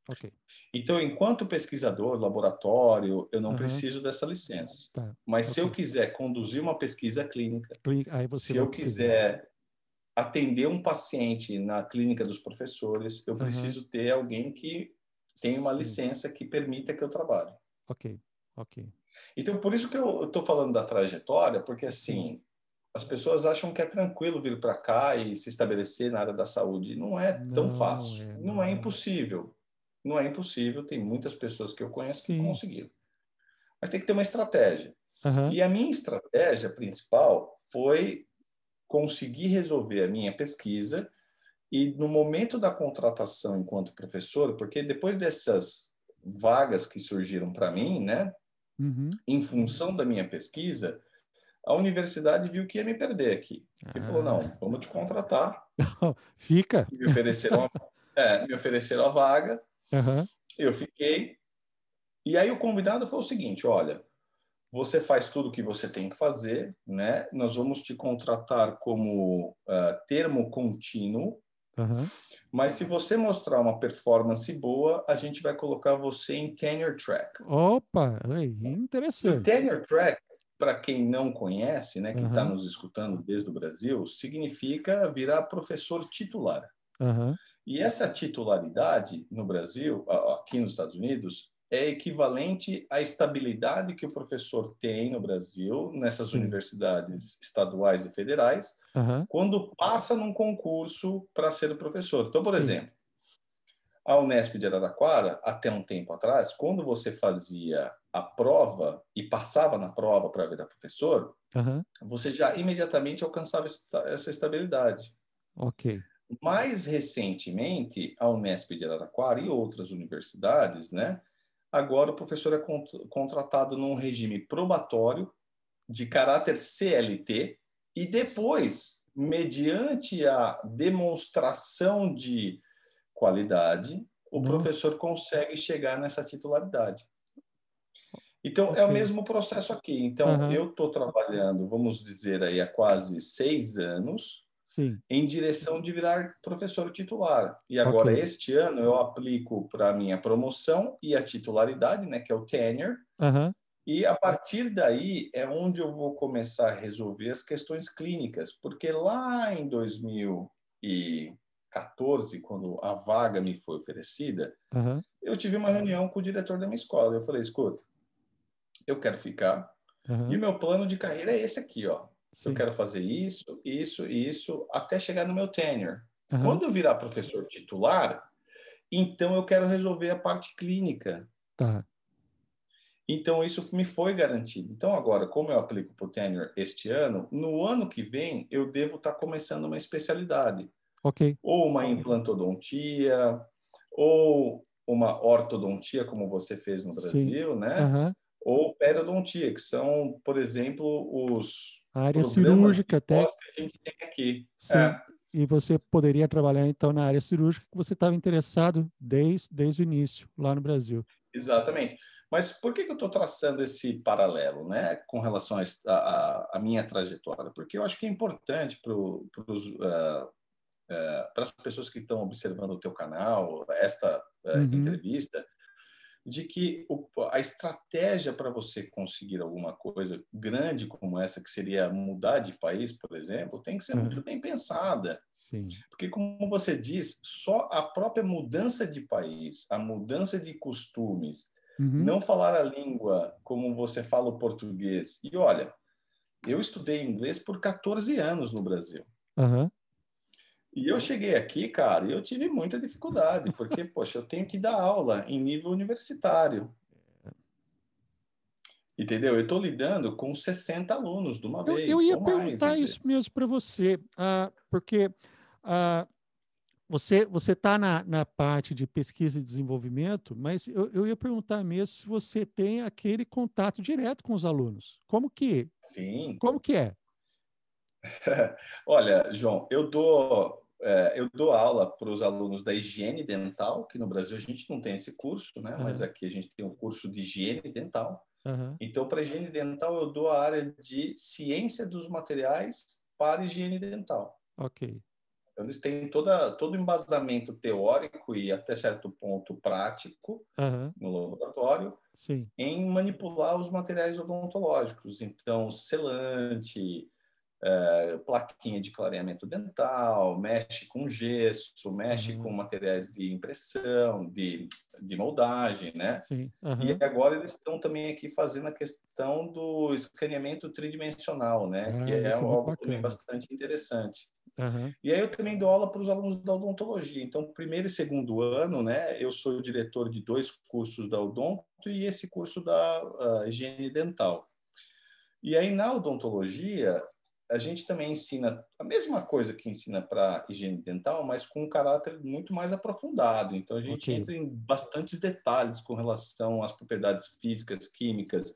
Ok. Então, enquanto pesquisador, laboratório, eu não uhum. preciso dessa licença. Tá. Mas okay. se eu quiser conduzir uma pesquisa clínica, se eu quiser atender um paciente na clínica dos professores, eu uhum. preciso ter alguém que tenha uma Sim. licença que permita que eu trabalhe. Ok, ok. Então, por isso que eu estou falando da trajetória, porque assim, as pessoas acham que é tranquilo vir para cá e se estabelecer na área da saúde. Não é tão não fácil. É, não, não, é impossível. Não é impossível. Tem muitas pessoas que eu conheço Sim. que conseguiram. Mas tem que ter uma estratégia. Uhum. E a minha estratégia principal foi conseguir resolver a minha pesquisa e no momento da contratação enquanto professor, porque depois dessas vagas que surgiram para mim, né, uhum. em função da minha pesquisa, a universidade viu que ia me perder aqui. E ah. falou, não, vamos te contratar. Fica. Me ofereceram, a, é, me ofereceram a vaga, uhum. eu fiquei. E aí o convidado foi o seguinte, olha, você faz tudo o que você tem que fazer, né? Nós vamos te contratar como uh, termo contínuo, uhum. mas se você mostrar uma performance boa, a gente vai colocar você em tenure track. Opa, interessante. O tenure track para quem não conhece, né, quem está uhum. nos escutando desde o Brasil, significa virar professor titular. Uhum. E essa titularidade no Brasil, aqui nos Estados Unidos, é equivalente à estabilidade que o professor tem no Brasil, nessas universidades estaduais e federais, uhum. quando passa num concurso para ser professor. Então, por exemplo, a Unesp de Araraquara, até um tempo atrás, quando você fazia a prova e passava na prova para virar professor, uhum. você já imediatamente alcançava essa estabilidade. Ok. Mais recentemente, a Unesp de Araraquara e outras universidades, né? Agora o professor é contratado num regime probatório de caráter CLT e depois, mediante a demonstração de qualidade, o uhum. professor consegue chegar nessa titularidade. Então, okay. é o mesmo processo aqui. Então, uhum. eu estou trabalhando, vamos dizer aí, há quase seis anos Sim. em direção de virar professor titular. E agora, okay. este ano, eu aplico para a minha promoção e a titularidade, né, que é o tenure. Uhum. E a partir daí é onde eu vou começar a resolver as questões clínicas, porque lá em 2014, quando a vaga me foi oferecida, uhum. eu tive uma reunião com o diretor da minha escola. Eu falei, escuta, eu quero ficar. Uhum. E o meu plano de carreira é esse aqui, ó. Sim. Eu quero fazer isso, isso, isso, até chegar no meu tenure. Uhum. Quando eu virar professor titular, então eu quero resolver a parte clínica. Tá. Então isso me foi garantido. Então agora, como eu aplico para o tenure este ano, no ano que vem eu devo estar tá começando uma especialidade. Ok. Ou uma implantodontia, ou uma ortodontia, como você fez no Brasil, Sim. né? Uhum ou periodontia, que são, por exemplo, os a área cirúrgica até que a gente tem aqui. Sim. É. E você poderia trabalhar então na área cirúrgica que você estava interessado desde, desde o início lá no Brasil. Exatamente. Mas por que, que eu estou traçando esse paralelo, né, com relação à minha trajetória? Porque eu acho que é importante para uh, uh, as pessoas que estão observando o teu canal, esta uh, uhum. entrevista, de que a estratégia para você conseguir alguma coisa grande como essa, que seria mudar de país, por exemplo, tem que ser uhum. muito bem pensada. Sim. Porque, como você diz, só a própria mudança de país, a mudança de costumes, uhum. não falar a língua como você fala o português. E olha, eu estudei inglês por 14 anos no Brasil. Uhum. E eu cheguei aqui, cara, e eu tive muita dificuldade, porque, poxa, eu tenho que dar aula em nível universitário. Entendeu? Eu estou lidando com 60 alunos de uma eu, vez. Eu ia perguntar isso mesmo para você, uh, porque uh, você você está na, na parte de pesquisa e desenvolvimento, mas eu, eu ia perguntar mesmo se você tem aquele contato direto com os alunos. Como que? Sim. Como que é? Olha, João, eu dou, é, eu dou aula para os alunos da higiene dental, que no Brasil a gente não tem esse curso, né? Uhum. Mas aqui a gente tem um curso de higiene dental. Uhum. Então, para higiene dental, eu dou a área de ciência dos materiais para higiene dental. Ok. Então, eles têm toda, todo o embasamento teórico e até certo ponto prático uhum. no laboratório Sim. em manipular os materiais odontológicos. Então, selante, é, plaquinha de clareamento dental, mexe com gesso, mexe uhum. com materiais de impressão, de, de moldagem, né? Uhum. E agora eles estão também aqui fazendo a questão do escaneamento tridimensional, né? Ah, que é, é algo também bastante interessante. Uhum. E aí eu também dou aula para os alunos da odontologia. Então, primeiro e segundo ano, né? Eu sou diretor de dois cursos da odonto e esse curso da uh, higiene dental. E aí na odontologia a gente também ensina a mesma coisa que ensina para higiene dental, mas com um caráter muito mais aprofundado. Então a gente okay. entra em bastantes detalhes com relação às propriedades físicas, químicas,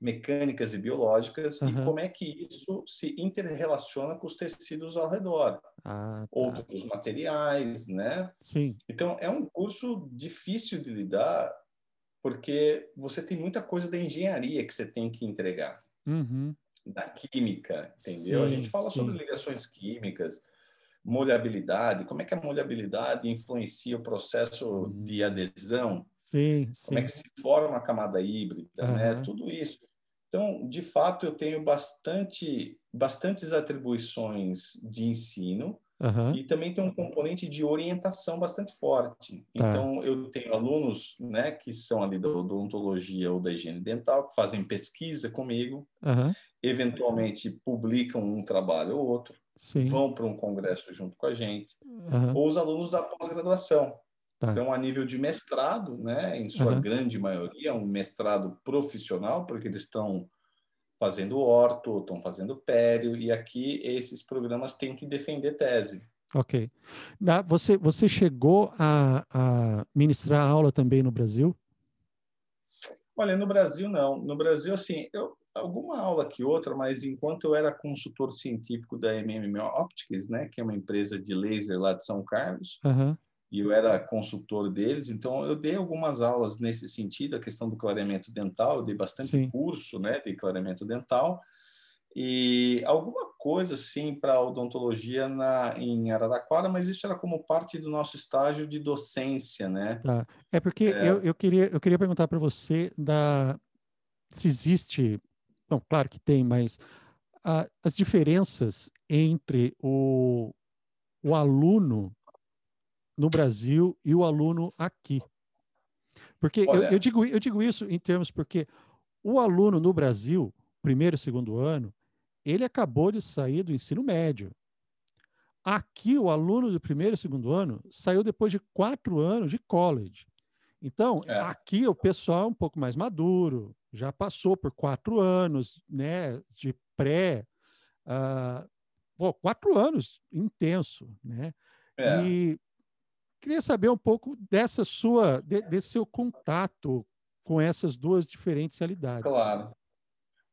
mecânicas e biológicas uhum. e como é que isso se interrelaciona com os tecidos ao redor, ah, tá. outros materiais, né? Sim. Então é um curso difícil de lidar porque você tem muita coisa da engenharia que você tem que entregar. Uhum da química, entendeu? Sim, a gente fala sim. sobre ligações químicas, molhabilidade, como é que a molhabilidade influencia o processo uhum. de adesão, sim, como é que se forma a camada híbrida, uhum. né? Tudo isso. Então, de fato, eu tenho bastante, bastantes atribuições de ensino uhum. e também tem um componente de orientação bastante forte. Tá. Então, eu tenho alunos, né, que são ali da odontologia ou da higiene dental, que fazem pesquisa comigo, uhum eventualmente publicam um trabalho ou outro, Sim. vão para um congresso junto com a gente, uhum. ou os alunos da pós-graduação. Tá. Então, a nível de mestrado, né, em sua uhum. grande maioria, um mestrado profissional, porque eles estão fazendo orto, estão fazendo pério, e aqui esses programas têm que defender tese. Ok. Você, você chegou a, a ministrar aula também no Brasil? Olha, no Brasil não. No Brasil, assim, eu, alguma aula que outra, mas enquanto eu era consultor científico da MMM Optics, né, que é uma empresa de laser lá de São Carlos, uhum. e eu era consultor deles, então eu dei algumas aulas nesse sentido, a questão do clareamento dental, eu dei bastante Sim. curso, né, de clareamento dental, e alguma coisa sim para odontologia na, em Araraquara, mas isso era como parte do nosso estágio de docência, né? Tá. É porque é... Eu, eu, queria, eu queria perguntar para você da, se existe Bom, claro que tem, mas a, as diferenças entre o, o aluno no Brasil e o aluno aqui. Porque eu, eu, digo, eu digo isso em termos porque o aluno no Brasil, primeiro e segundo ano, ele acabou de sair do ensino médio. Aqui, o aluno do primeiro e segundo ano saiu depois de quatro anos de college. Então, é. aqui o pessoal é um pouco mais maduro, já passou por quatro anos né, de pré. Uh, quatro anos intenso, né? É. E queria saber um pouco dessa sua, de, desse seu contato com essas duas diferentes realidades. Claro.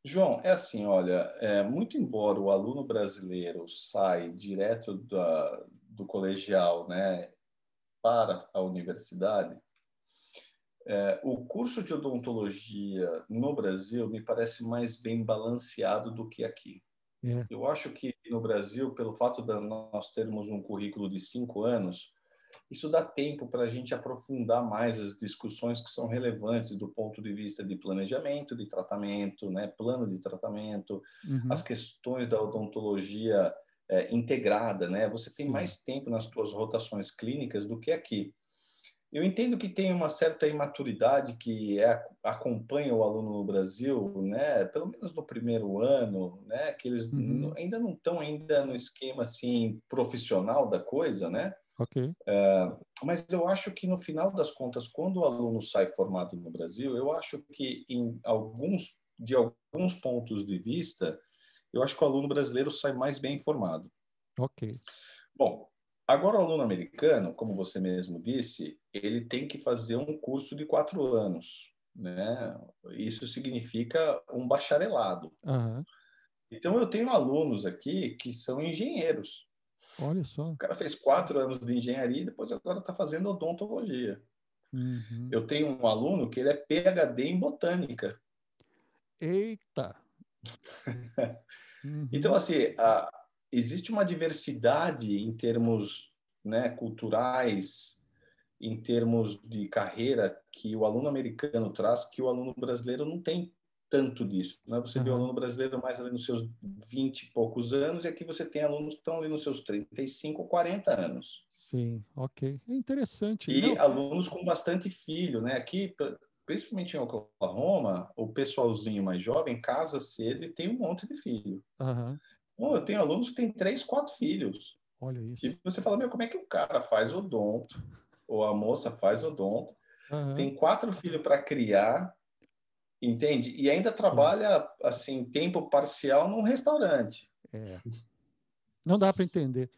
João, é assim, olha, é, muito embora o aluno brasileiro saia direto da, do colegial, né, para a universidade, é, o curso de odontologia no Brasil me parece mais bem balanceado do que aqui. É. Eu acho que no Brasil, pelo fato de nós termos um currículo de cinco anos, isso dá tempo para a gente aprofundar mais as discussões que são relevantes do ponto de vista de planejamento, de tratamento, né, plano de tratamento, uhum. as questões da odontologia é, integrada, né? Você tem Sim. mais tempo nas suas rotações clínicas do que aqui. Eu entendo que tem uma certa imaturidade que é, acompanha o aluno no Brasil, né? Pelo menos no primeiro ano, né? Que eles uhum. ainda não estão ainda no esquema assim profissional da coisa, né? Ok. É, mas eu acho que no final das contas, quando o aluno sai formado no Brasil, eu acho que em alguns de alguns pontos de vista, eu acho que o aluno brasileiro sai mais bem informado. Ok. Bom, Agora, o aluno americano, como você mesmo disse, ele tem que fazer um curso de quatro anos. Né? Isso significa um bacharelado. Uhum. Então, eu tenho alunos aqui que são engenheiros. Olha só. O cara fez quatro anos de engenharia e depois agora está fazendo odontologia. Uhum. Eu tenho um aluno que ele é PhD em botânica. Eita! uhum. Então, assim, a, existe uma diversidade em termos né, culturais, em termos de carreira que o aluno americano traz, que o aluno brasileiro não tem tanto disso. Né? Você uhum. vê o aluno brasileiro mais ali nos seus 20 e poucos anos, e aqui você tem alunos que estão ali nos seus 35 ou 40 anos. Sim, ok. É interessante. E Não. alunos com bastante filho, né? Aqui, principalmente em Oklahoma, o pessoalzinho mais jovem casa cedo e tem um monte de filho. Uhum. Eu tenho alunos que têm três, quatro filhos. Olha isso. E você fala, meu, como é que o cara faz odonto, ou a moça faz odonto, uhum. tem quatro filhos para criar, entende? E ainda trabalha, assim, tempo parcial num restaurante. É. Não dá para entender.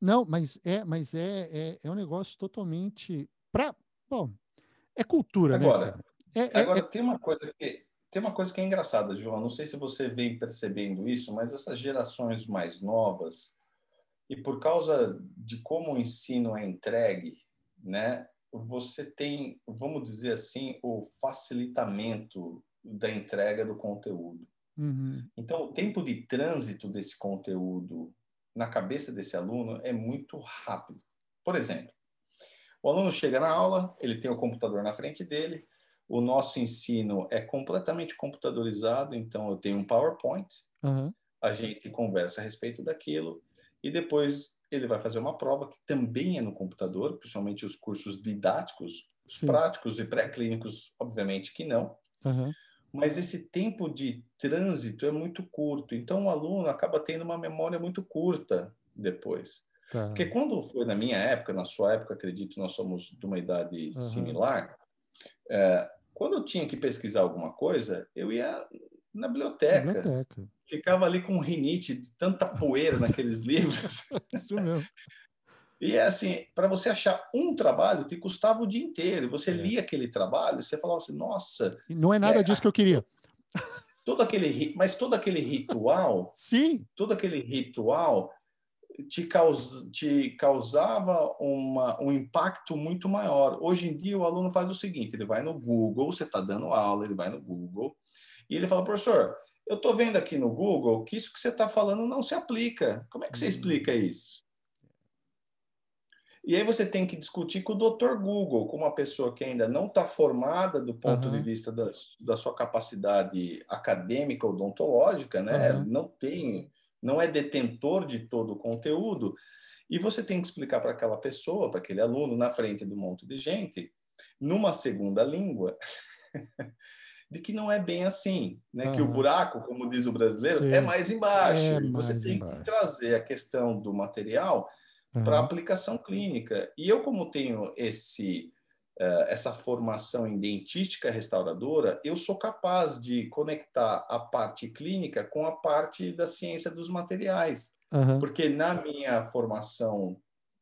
Não, mas é, mas é, é, é um negócio totalmente para, bom, é cultura, né, agora, né? É, agora é, tem uma coisa que tem uma coisa que é engraçada, João. Não sei se você vem percebendo isso, mas essas gerações mais novas e por causa de como o ensino é entregue, né? Você tem, vamos dizer assim, o facilitamento da entrega do conteúdo. Uhum. Então, o tempo de trânsito desse conteúdo na cabeça desse aluno é muito rápido. Por exemplo, o aluno chega na aula, ele tem o computador na frente dele, o nosso ensino é completamente computadorizado, então eu tenho um PowerPoint, uhum. a gente conversa a respeito daquilo, e depois ele vai fazer uma prova que também é no computador, principalmente os cursos didáticos, os Sim. práticos e pré-clínicos, obviamente que não. Uhum. Mas esse tempo de trânsito é muito curto, então o aluno acaba tendo uma memória muito curta depois. Tá. Porque quando foi na minha época, na sua época, acredito, nós somos de uma idade uhum. similar, é, quando eu tinha que pesquisar alguma coisa, eu ia na biblioteca. biblioteca. Ficava ali com rinite de tanta poeira naqueles livros. Isso mesmo. E é assim, para você achar um trabalho, te custava o dia inteiro. Você é. lia aquele trabalho, você falava assim, nossa. Não é nada é, disso que eu queria. Todo aquele, mas todo aquele ritual. Sim. Todo aquele ritual te, caus, te causava uma, um impacto muito maior. Hoje em dia, o aluno faz o seguinte: ele vai no Google, você está dando aula, ele vai no Google, e ele fala, professor, eu estou vendo aqui no Google que isso que você está falando não se aplica. Como é que você hum. explica isso? E aí você tem que discutir com o doutor Google, com uma pessoa que ainda não está formada do ponto uhum. de vista da, da, sua capacidade acadêmica odontológica, né? Uhum. Não tem não é detentor de todo o conteúdo, e você tem que explicar para aquela pessoa, para aquele aluno, na frente do monte de gente, numa segunda língua, de que não é bem assim, né? Uhum. Que o buraco, como diz o brasileiro, Sim. é mais embaixo. É mais você tem embaixo. que trazer a questão do material uhum. para aplicação clínica. E eu, como tenho esse essa formação em dentística restauradora, eu sou capaz de conectar a parte clínica com a parte da ciência dos materiais. Uhum. Porque na minha formação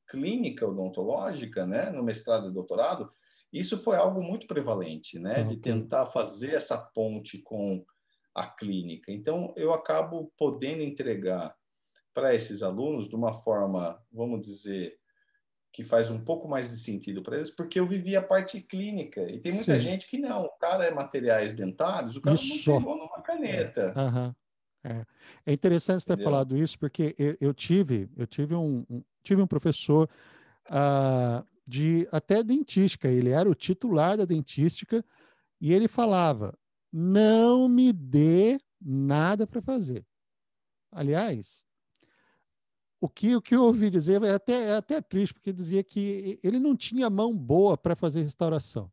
clínica odontológica, né, no mestrado e doutorado, isso foi algo muito prevalente, né, de tentar fazer essa ponte com a clínica. Então, eu acabo podendo entregar para esses alunos de uma forma, vamos dizer, que faz um pouco mais de sentido para eles, porque eu vivi a parte clínica. E tem muita Sim. gente que não. O cara é materiais dentários, o cara isso. não pegou numa caneta. É, uhum. é. é interessante você ter falado isso, porque eu, eu tive, eu tive um, um tive um professor uh, de até dentística. Ele era o titular da dentística e ele falava: não me dê nada para fazer. Aliás, o que, o que eu ouvi dizer é até, é até triste, porque dizia que ele não tinha mão boa para fazer restauração.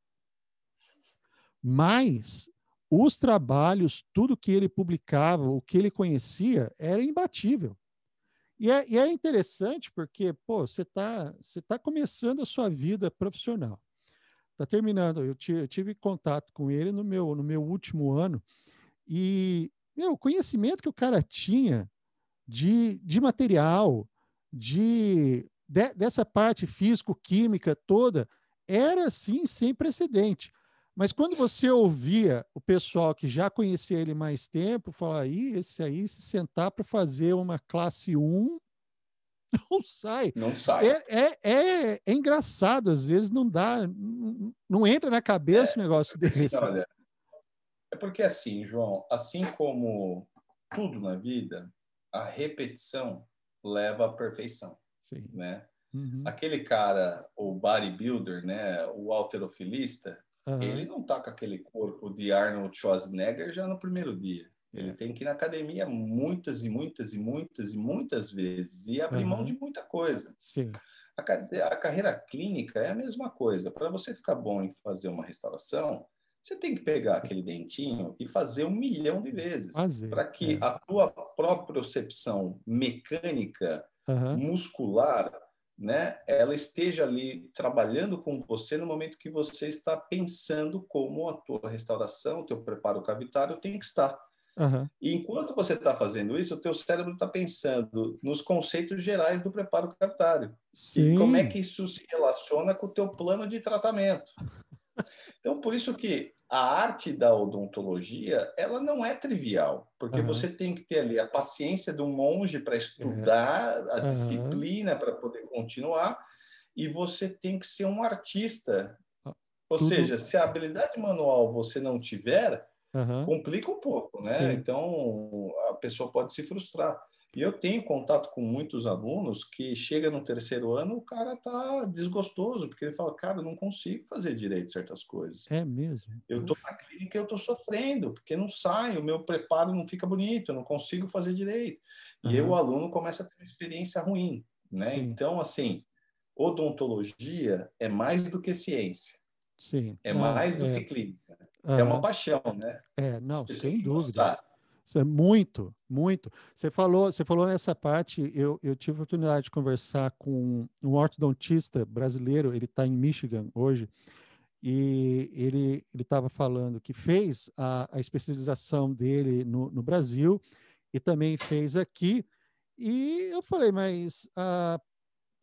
Mas os trabalhos, tudo que ele publicava, o que ele conhecia, era imbatível. E é, e é interessante porque, pô, você está você tá começando a sua vida profissional. Está terminando. Eu, eu, tive contato com ele no meu, no meu último ano. E meu, o conhecimento que o cara tinha de, de material, de, de dessa parte físico-química toda, era assim sem precedente. Mas quando você ouvia o pessoal que já conhecia ele mais tempo falar, aí, esse aí, se sentar para fazer uma classe 1, não sai. Não sai. É, é, é, é engraçado, às vezes não dá, não, não entra na cabeça é, um negócio desse. Olha, é porque assim, João, assim como tudo na vida, a repetição leva à perfeição, Sim. né? Uhum. Aquele cara, o bodybuilder, né, o alterofilista, uhum. ele não tá com aquele corpo de Arnold Schwarzenegger já no primeiro dia. Ele é. tem que ir na academia muitas e muitas e muitas e muitas vezes e abrir uhum. mão de muita coisa. Sim. A, a carreira clínica é a mesma coisa. Para você ficar bom em fazer uma restauração, você tem que pegar aquele dentinho e fazer um milhão de vezes para que é. a tua própria percepção mecânica, uhum. muscular, né, ela esteja ali trabalhando com você no momento que você está pensando como a tua restauração, o teu preparo cavitário tem que estar. Uhum. E enquanto você está fazendo isso, o teu cérebro está pensando nos conceitos gerais do preparo cavitário. Sim. E como é que isso se relaciona com o teu plano de tratamento. Então, por isso que a arte da odontologia, ela não é trivial, porque uhum. você tem que ter ali a paciência de um monge para estudar, uhum. a disciplina para poder continuar, e você tem que ser um artista. Ah, Ou Tudo... seja, se a habilidade manual você não tiver, uhum. complica um pouco, né? Sim. Então, a pessoa pode se frustrar. E eu tenho contato com muitos alunos que chega no terceiro ano, o cara tá desgostoso, porque ele fala, cara, eu não consigo fazer direito certas coisas. É mesmo? Eu tô na clínica e eu tô sofrendo, porque não sai, o meu preparo não fica bonito, eu não consigo fazer direito. E aí o aluno começa a ter uma experiência ruim, né? Sim. Então, assim, odontologia é mais do que ciência. Sim. É não, mais do é... que clínica. É uma paixão, né? É, não, Você sem dúvida. Gostar. É muito, muito. Você falou, você falou nessa parte, eu, eu tive a oportunidade de conversar com um ortodontista brasileiro, ele está em Michigan hoje, e ele estava falando que fez a, a especialização dele no, no, Brasil e também fez aqui. E eu falei, mas ah,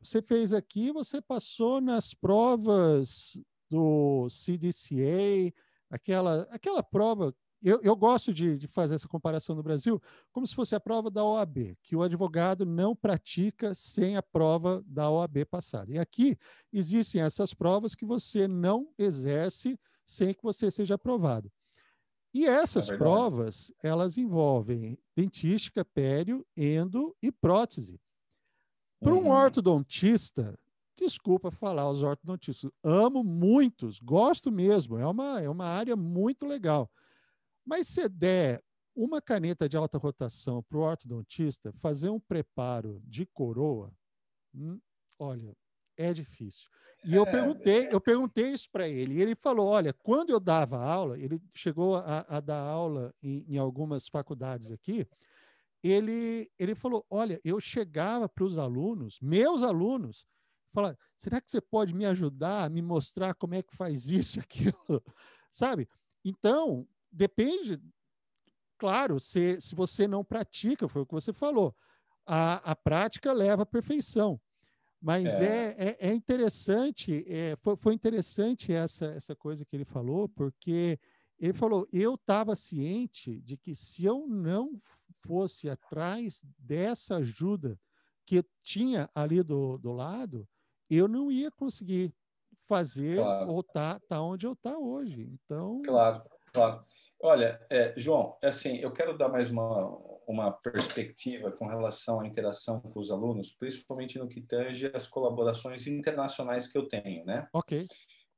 você fez aqui, você passou nas provas do CDCA, aquela, aquela prova eu, eu gosto de, de, fazer essa comparação no Brasil como se fosse a prova da OAB, que o advogado não pratica sem a prova da OAB passada. E aqui existem essas provas que você não exerce sem que você seja aprovado. E essas é provas, elas envolvem dentística, pério, endo e prótese. Para um uhum. ortodontista, desculpa falar os ortodontistas, amo muitos, gosto mesmo, é uma, é uma área muito legal. Mas se der uma caneta de alta rotação para o ortodontista fazer um preparo de coroa, hum, olha, é difícil. E eu é, perguntei, é. eu perguntei isso para ele, e ele falou: olha, quando eu dava aula, ele chegou a, a dar aula em, em, algumas faculdades aqui, ele, ele falou: olha, eu chegava para os alunos, meus alunos, falar: será que você pode me ajudar, me mostrar como é que faz isso e aquilo? Sabe? Então, depende, claro, se, se você não pratica, foi o que você falou, a, a prática leva à perfeição. Mas é, é, é, é interessante, é, foi, foi interessante essa, essa coisa que ele falou, porque ele falou: eu estava ciente de que se eu não fosse atrás dessa ajuda que tinha ali do, do lado, eu não ia conseguir fazer claro. ou tá, tá onde eu tá hoje. Então, claro. Claro. Olha, é, João, assim, eu quero dar mais uma, uma perspectiva com relação à interação com os alunos, principalmente no que tange as colaborações internacionais que eu tenho, né? Ok.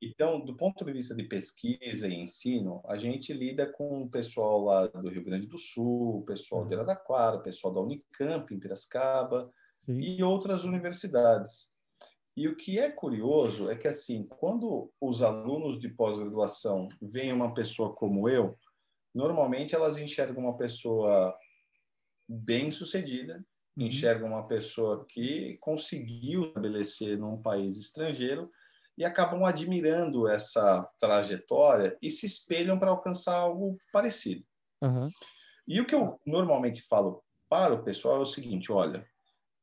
Então, do ponto de vista de pesquisa e ensino, a gente lida com o pessoal lá do Rio Grande do Sul, o pessoal uhum. de Araraquara, o pessoal da Unicamp, em Piracicaba, Sim. e outras universidades. E o que é curioso é que, assim, quando os alunos de pós-graduação veem uma pessoa como eu, normalmente elas enxergam uma pessoa bem-sucedida, uhum. enxergam uma pessoa que conseguiu estabelecer num país estrangeiro e acabam admirando essa trajetória e se espelham para alcançar algo parecido. Uhum. E o que eu normalmente falo para o pessoal é o seguinte: olha,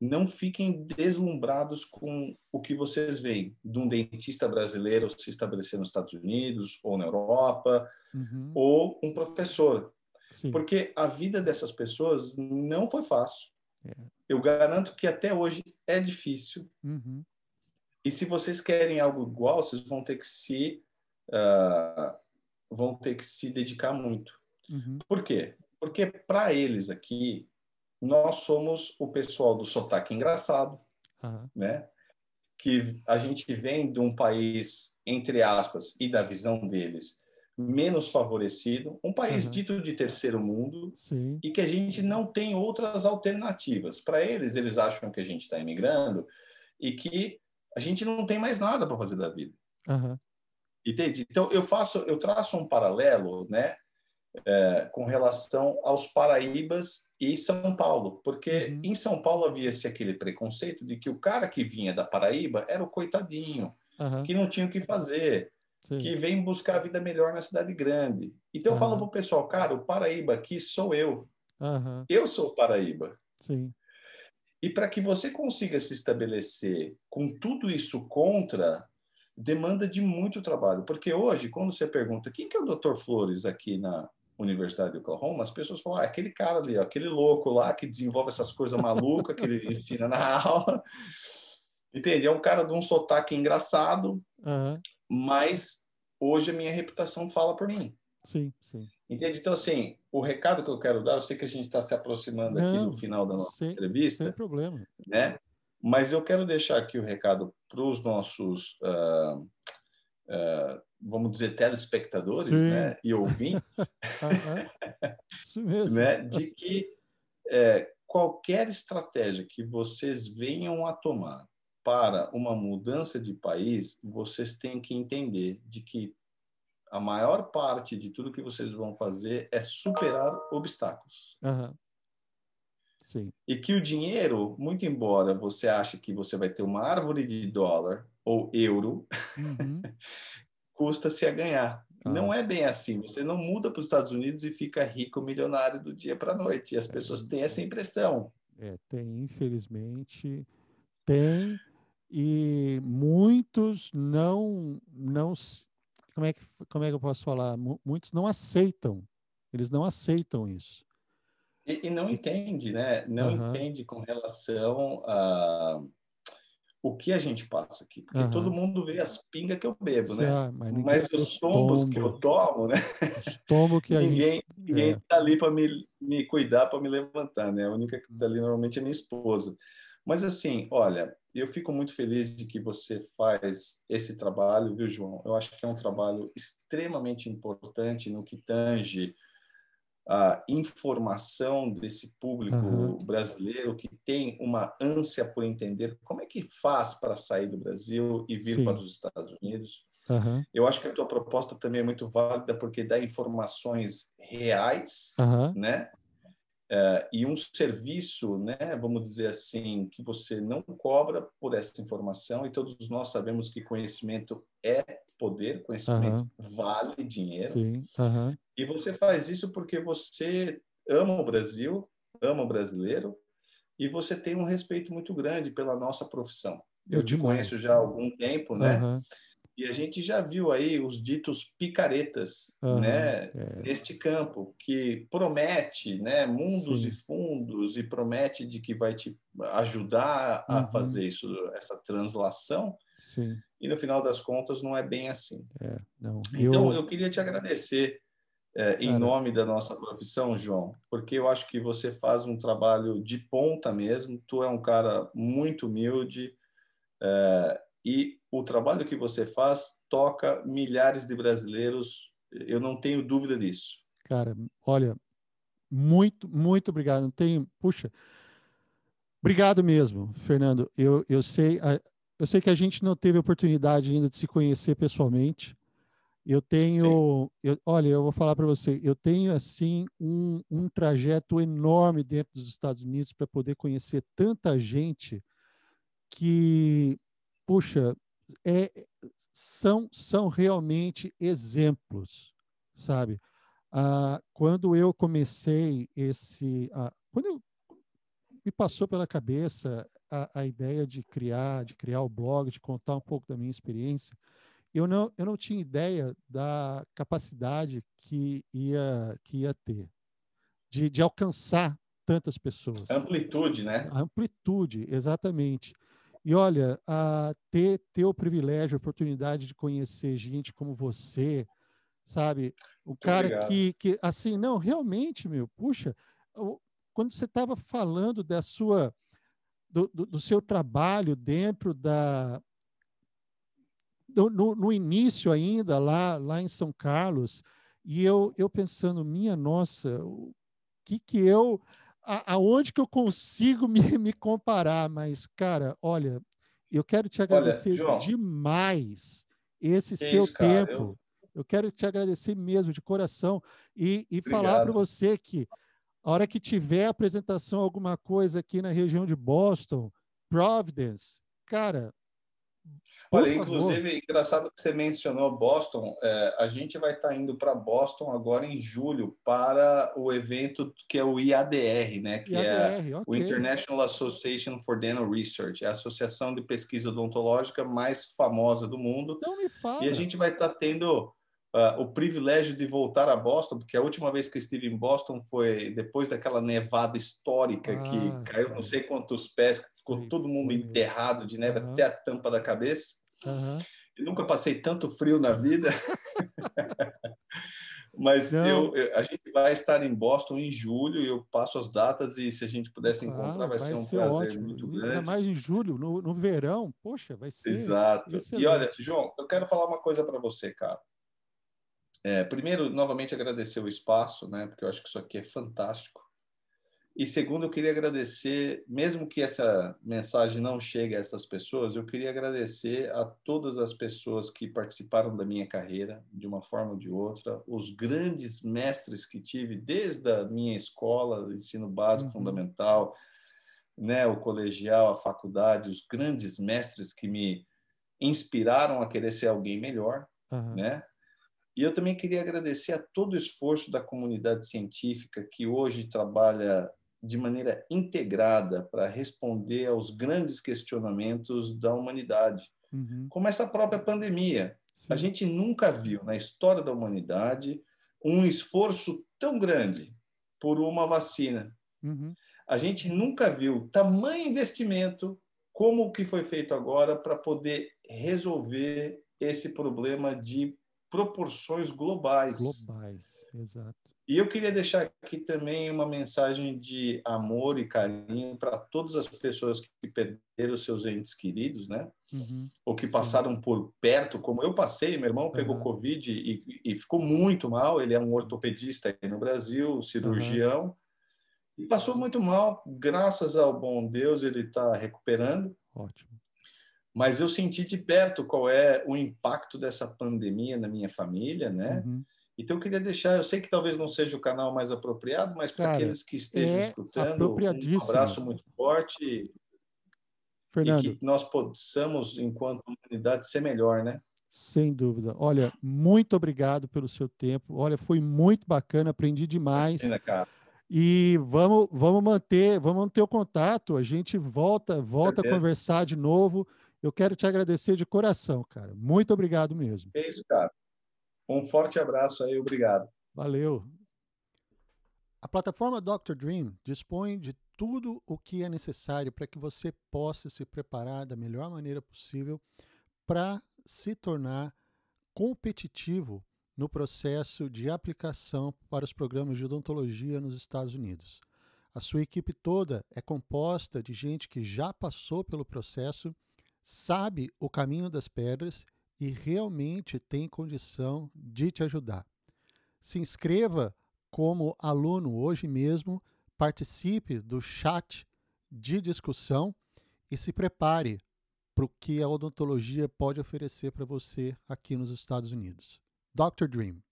não fiquem deslumbrados com o que vocês veem de um dentista brasileiro se estabelecer nos Estados Unidos ou na Europa, uhum. ou um professor. Sim. Porque a vida dessas pessoas não foi fácil. É. Eu garanto que até hoje é difícil. Uhum. E se vocês querem algo igual, vocês vão ter que se uh, vão ter que se dedicar muito. Uhum. Por quê? Porque para eles aqui nós somos o pessoal do sotaque engraçado, uhum. né? Que a gente vem de um país, entre aspas, e da visão deles, menos favorecido, um país uhum. dito de terceiro mundo, Sim. e que a gente não tem outras alternativas. Para eles, eles acham que a gente está imigrando e que a gente não tem mais nada para fazer da vida. Uhum. Entende? Então eu faço, eu traço um paralelo, né, é, com relação aos Paraíbas e São Paulo, porque uhum. em São Paulo havia-se aquele preconceito de que o cara que vinha da Paraíba era o coitadinho, uhum. que não tinha o que fazer, Sim. que vem buscar a vida melhor na cidade grande. Então uhum. eu falo para o pessoal, cara, o Paraíba aqui sou eu. Eu sou o Paraíba. Sim. E para que você consiga se estabelecer com tudo isso contra, demanda de muito trabalho. Porque hoje, quando você pergunta quem que é o Dr. Flores aqui na Universidade de Oklahoma, as pessoas falam, ah, aquele cara ali, aquele louco lá que desenvolve essas coisas malucas que ele ensina na aula. Entende? É um cara de um sotaque engraçado, uhum. mas hoje a minha reputação fala por mim. Sim, sim. Entende? Então, assim, o recado que eu quero dar, eu sei que a gente está se aproximando Não, aqui do final da nossa sem, entrevista. Sem problema. Né? Mas eu quero deixar aqui o recado para os nossos, uh, uh, vamos dizer, telespectadores né? e ouvintes, Isso mesmo. né? de que é, qualquer estratégia que vocês venham a tomar para uma mudança de país, vocês têm que entender de que a maior parte de tudo que vocês vão fazer é superar obstáculos. Uhum. Sim. E que o dinheiro, muito embora você ache que você vai ter uma árvore de dólar ou euro, uhum. custa-se a ganhar. Ah. Não é bem assim. Você não muda para os Estados Unidos e fica rico, milionário do dia para a noite. E as pessoas é. têm essa impressão. É, tem, infelizmente, tem. E muitos não, não como é que, como é que eu posso falar? Muitos não aceitam, eles não aceitam isso. E, e não entende, né? Não uhum. entende com relação a o que a gente passa aqui, porque uhum. todo mundo vê as pingas que eu bebo, né? Ah, mas, mas os tombos tombo. que eu tomo, né? Os tombos que ninguém, gente... ninguém é. tá ali para me, me cuidar, para me levantar, né? A única que tá ali normalmente é minha esposa. Mas assim, olha, eu fico muito feliz de que você faz esse trabalho, viu, João? Eu acho que é um trabalho extremamente importante no que tange a informação desse público uhum. brasileiro que tem uma ânsia por entender como é que faz para sair do Brasil e vir Sim. para os Estados Unidos. Uhum. Eu acho que a tua proposta também é muito válida porque dá informações reais, uhum. né? Uh, e um serviço, né, vamos dizer assim, que você não cobra por essa informação, e todos nós sabemos que conhecimento é poder, conhecimento uhum. vale dinheiro. Sim. Uhum. E você faz isso porque você ama o Brasil, ama o brasileiro, e você tem um respeito muito grande pela nossa profissão. Eu, Eu te demais. conheço já há algum tempo, né? Uhum. E a gente já viu aí os ditos picaretas, né, é. neste campo, que promete, né, mundos Sim. e fundos e promete de que vai te ajudar a uhum. fazer isso, essa translação. Sim. E no final das contas não é bem assim. É, não. Então eu, eu queria te agradecer é, em nome da nossa profissão, João, porque eu acho que você faz um trabalho de ponta mesmo. Tu é um cara muito humilde. É, e o trabalho que você faz toca milhares de brasileiros, eu não tenho dúvida disso. Cara, olha, muito, muito obrigado. Não tenho, puxa, obrigado mesmo, Fernando. Eu, eu sei, eu sei que a gente não teve oportunidade ainda de se conhecer pessoalmente. Eu tenho, eu, olha, eu vou falar para você, eu tenho assim um, um trajeto enorme dentro dos Estados Unidos para poder conhecer tanta gente que puxa, é, são, são realmente exemplos, sabe? Ah, quando eu comecei esse. Ah, quando eu, me passou pela cabeça a, a, ideia de criar, de criar o blog, de contar um pouco da minha experiência, eu não, eu não tinha ideia da capacidade que ia, que ia ter de, de alcançar tantas pessoas. Amplitude, né? A amplitude, exatamente. E olha, a ter, ter o privilégio, a oportunidade de conhecer gente como você, sabe? O Muito cara que, que, assim, não, realmente, meu, puxa, quando você estava falando da sua do, do, do, seu trabalho dentro da do, no, no, início ainda lá lá em São Carlos e eu eu pensando minha nossa o que que eu a, aonde que eu consigo me, me comparar? Mas cara olha eu quero te agradecer olha, João, demais esse seu isso, tempo cara, eu... eu... quero te agradecer mesmo de coração e, e falar para você que a hora que tiver apresentação alguma coisa aqui na região de Boston, Providence, cara. Olha, favor. inclusive, engraçado que você mencionou Boston. É, a gente vai estar tá indo para Boston agora em julho para o evento que é o IADR, né? Que IADR, é okay. o International Association for Dental Research, é a associação de pesquisa odontológica mais famosa do mundo. Não me fala. E a gente vai estar tá tendo uh, o privilégio de voltar a Boston, porque a última vez que estive em Boston foi depois daquela nevada histórica ah, que caiu não sei quantos pés, ficou todo mundo enterrado de neve até a tampa da cabeça. Eu nunca passei tanto frio na vida. Mas eu, eu, a gente vai estar em Boston em julho e eu passo as datas e se a gente pudesse encontrar, ah, vai, vai, ser um ser prazer ótimo. muito grande. Ainda mais em julho, no, no verão, poxa, vai ser. Exato. Excelente. E olha, João, eu quero falar uma coisa para você, cara. É, primeiro, novamente agradecer o espaço, né? Porque eu acho que isso aqui é fantástico. E segundo, eu queria agradecer, mesmo que essa mensagem não chegue a essas pessoas, eu queria agradecer a todas as pessoas que participaram da minha carreira, de uma forma ou de outra, os grandes mestres que tive desde a minha escola, ensino básico, uhum. fundamental, né, o colegial, a faculdade, os grandes mestres que me inspiraram a querer ser alguém melhor, uhum. né? E eu também queria agradecer a todo o esforço da comunidade científica que hoje trabalha de maneira integrada para responder aos grandes questionamentos da humanidade, uhum. como essa própria pandemia. Sim. A gente nunca viu na história da humanidade um esforço tão grande por uma vacina. Uhum. A gente nunca viu tamanho investimento como o que foi feito agora para poder resolver esse problema de proporções globais. Globais, exato. E eu queria deixar aqui também uma mensagem de amor e carinho para todas as pessoas que perderam seus entes queridos, né? Uhum, Ou que sim. passaram por perto, como eu passei. Meu irmão pegou uhum. Covid e, e, ficou muito mal. Ele é um ortopedista aqui no Brasil, cirurgião. Uhum. E passou muito mal. Graças ao bom Deus, ele está recuperando. Ótimo mas eu senti de perto qual é o impacto dessa pandemia na minha família, né? Uhum. Então eu queria deixar, eu sei que talvez não seja o canal mais apropriado, mas para aqueles que estejam é escutando, um abraço muito forte Fernando. e que nós possamos, enquanto humanidade, ser melhor, né? Sem dúvida. Olha, muito obrigado pelo seu tempo. Olha, foi muito bacana, aprendi demais. Imagina, cara. E vamos, vamos manter, vamos manter o contato. A gente volta, volta a conversar de novo. Eu quero te agradecer de coração, cara. Muito obrigado mesmo. É isso, cara. Um forte abraço aí, obrigado. Valeu. A plataforma Dr. Dream dispõe de tudo o que é necessário para que você possa se preparar da melhor maneira possível para se tornar competitivo no processo de aplicação para os programas de odontologia nos Estados Unidos. A sua equipe toda é composta de gente que já passou pelo processo sabe o caminho das pedras e realmente tem condição de te ajudar. Se inscreva como aluno hoje mesmo, participe do chat de discussão e se prepare para o que a odontologia pode oferecer para você aqui nos Estados Unidos. Dr. Dream.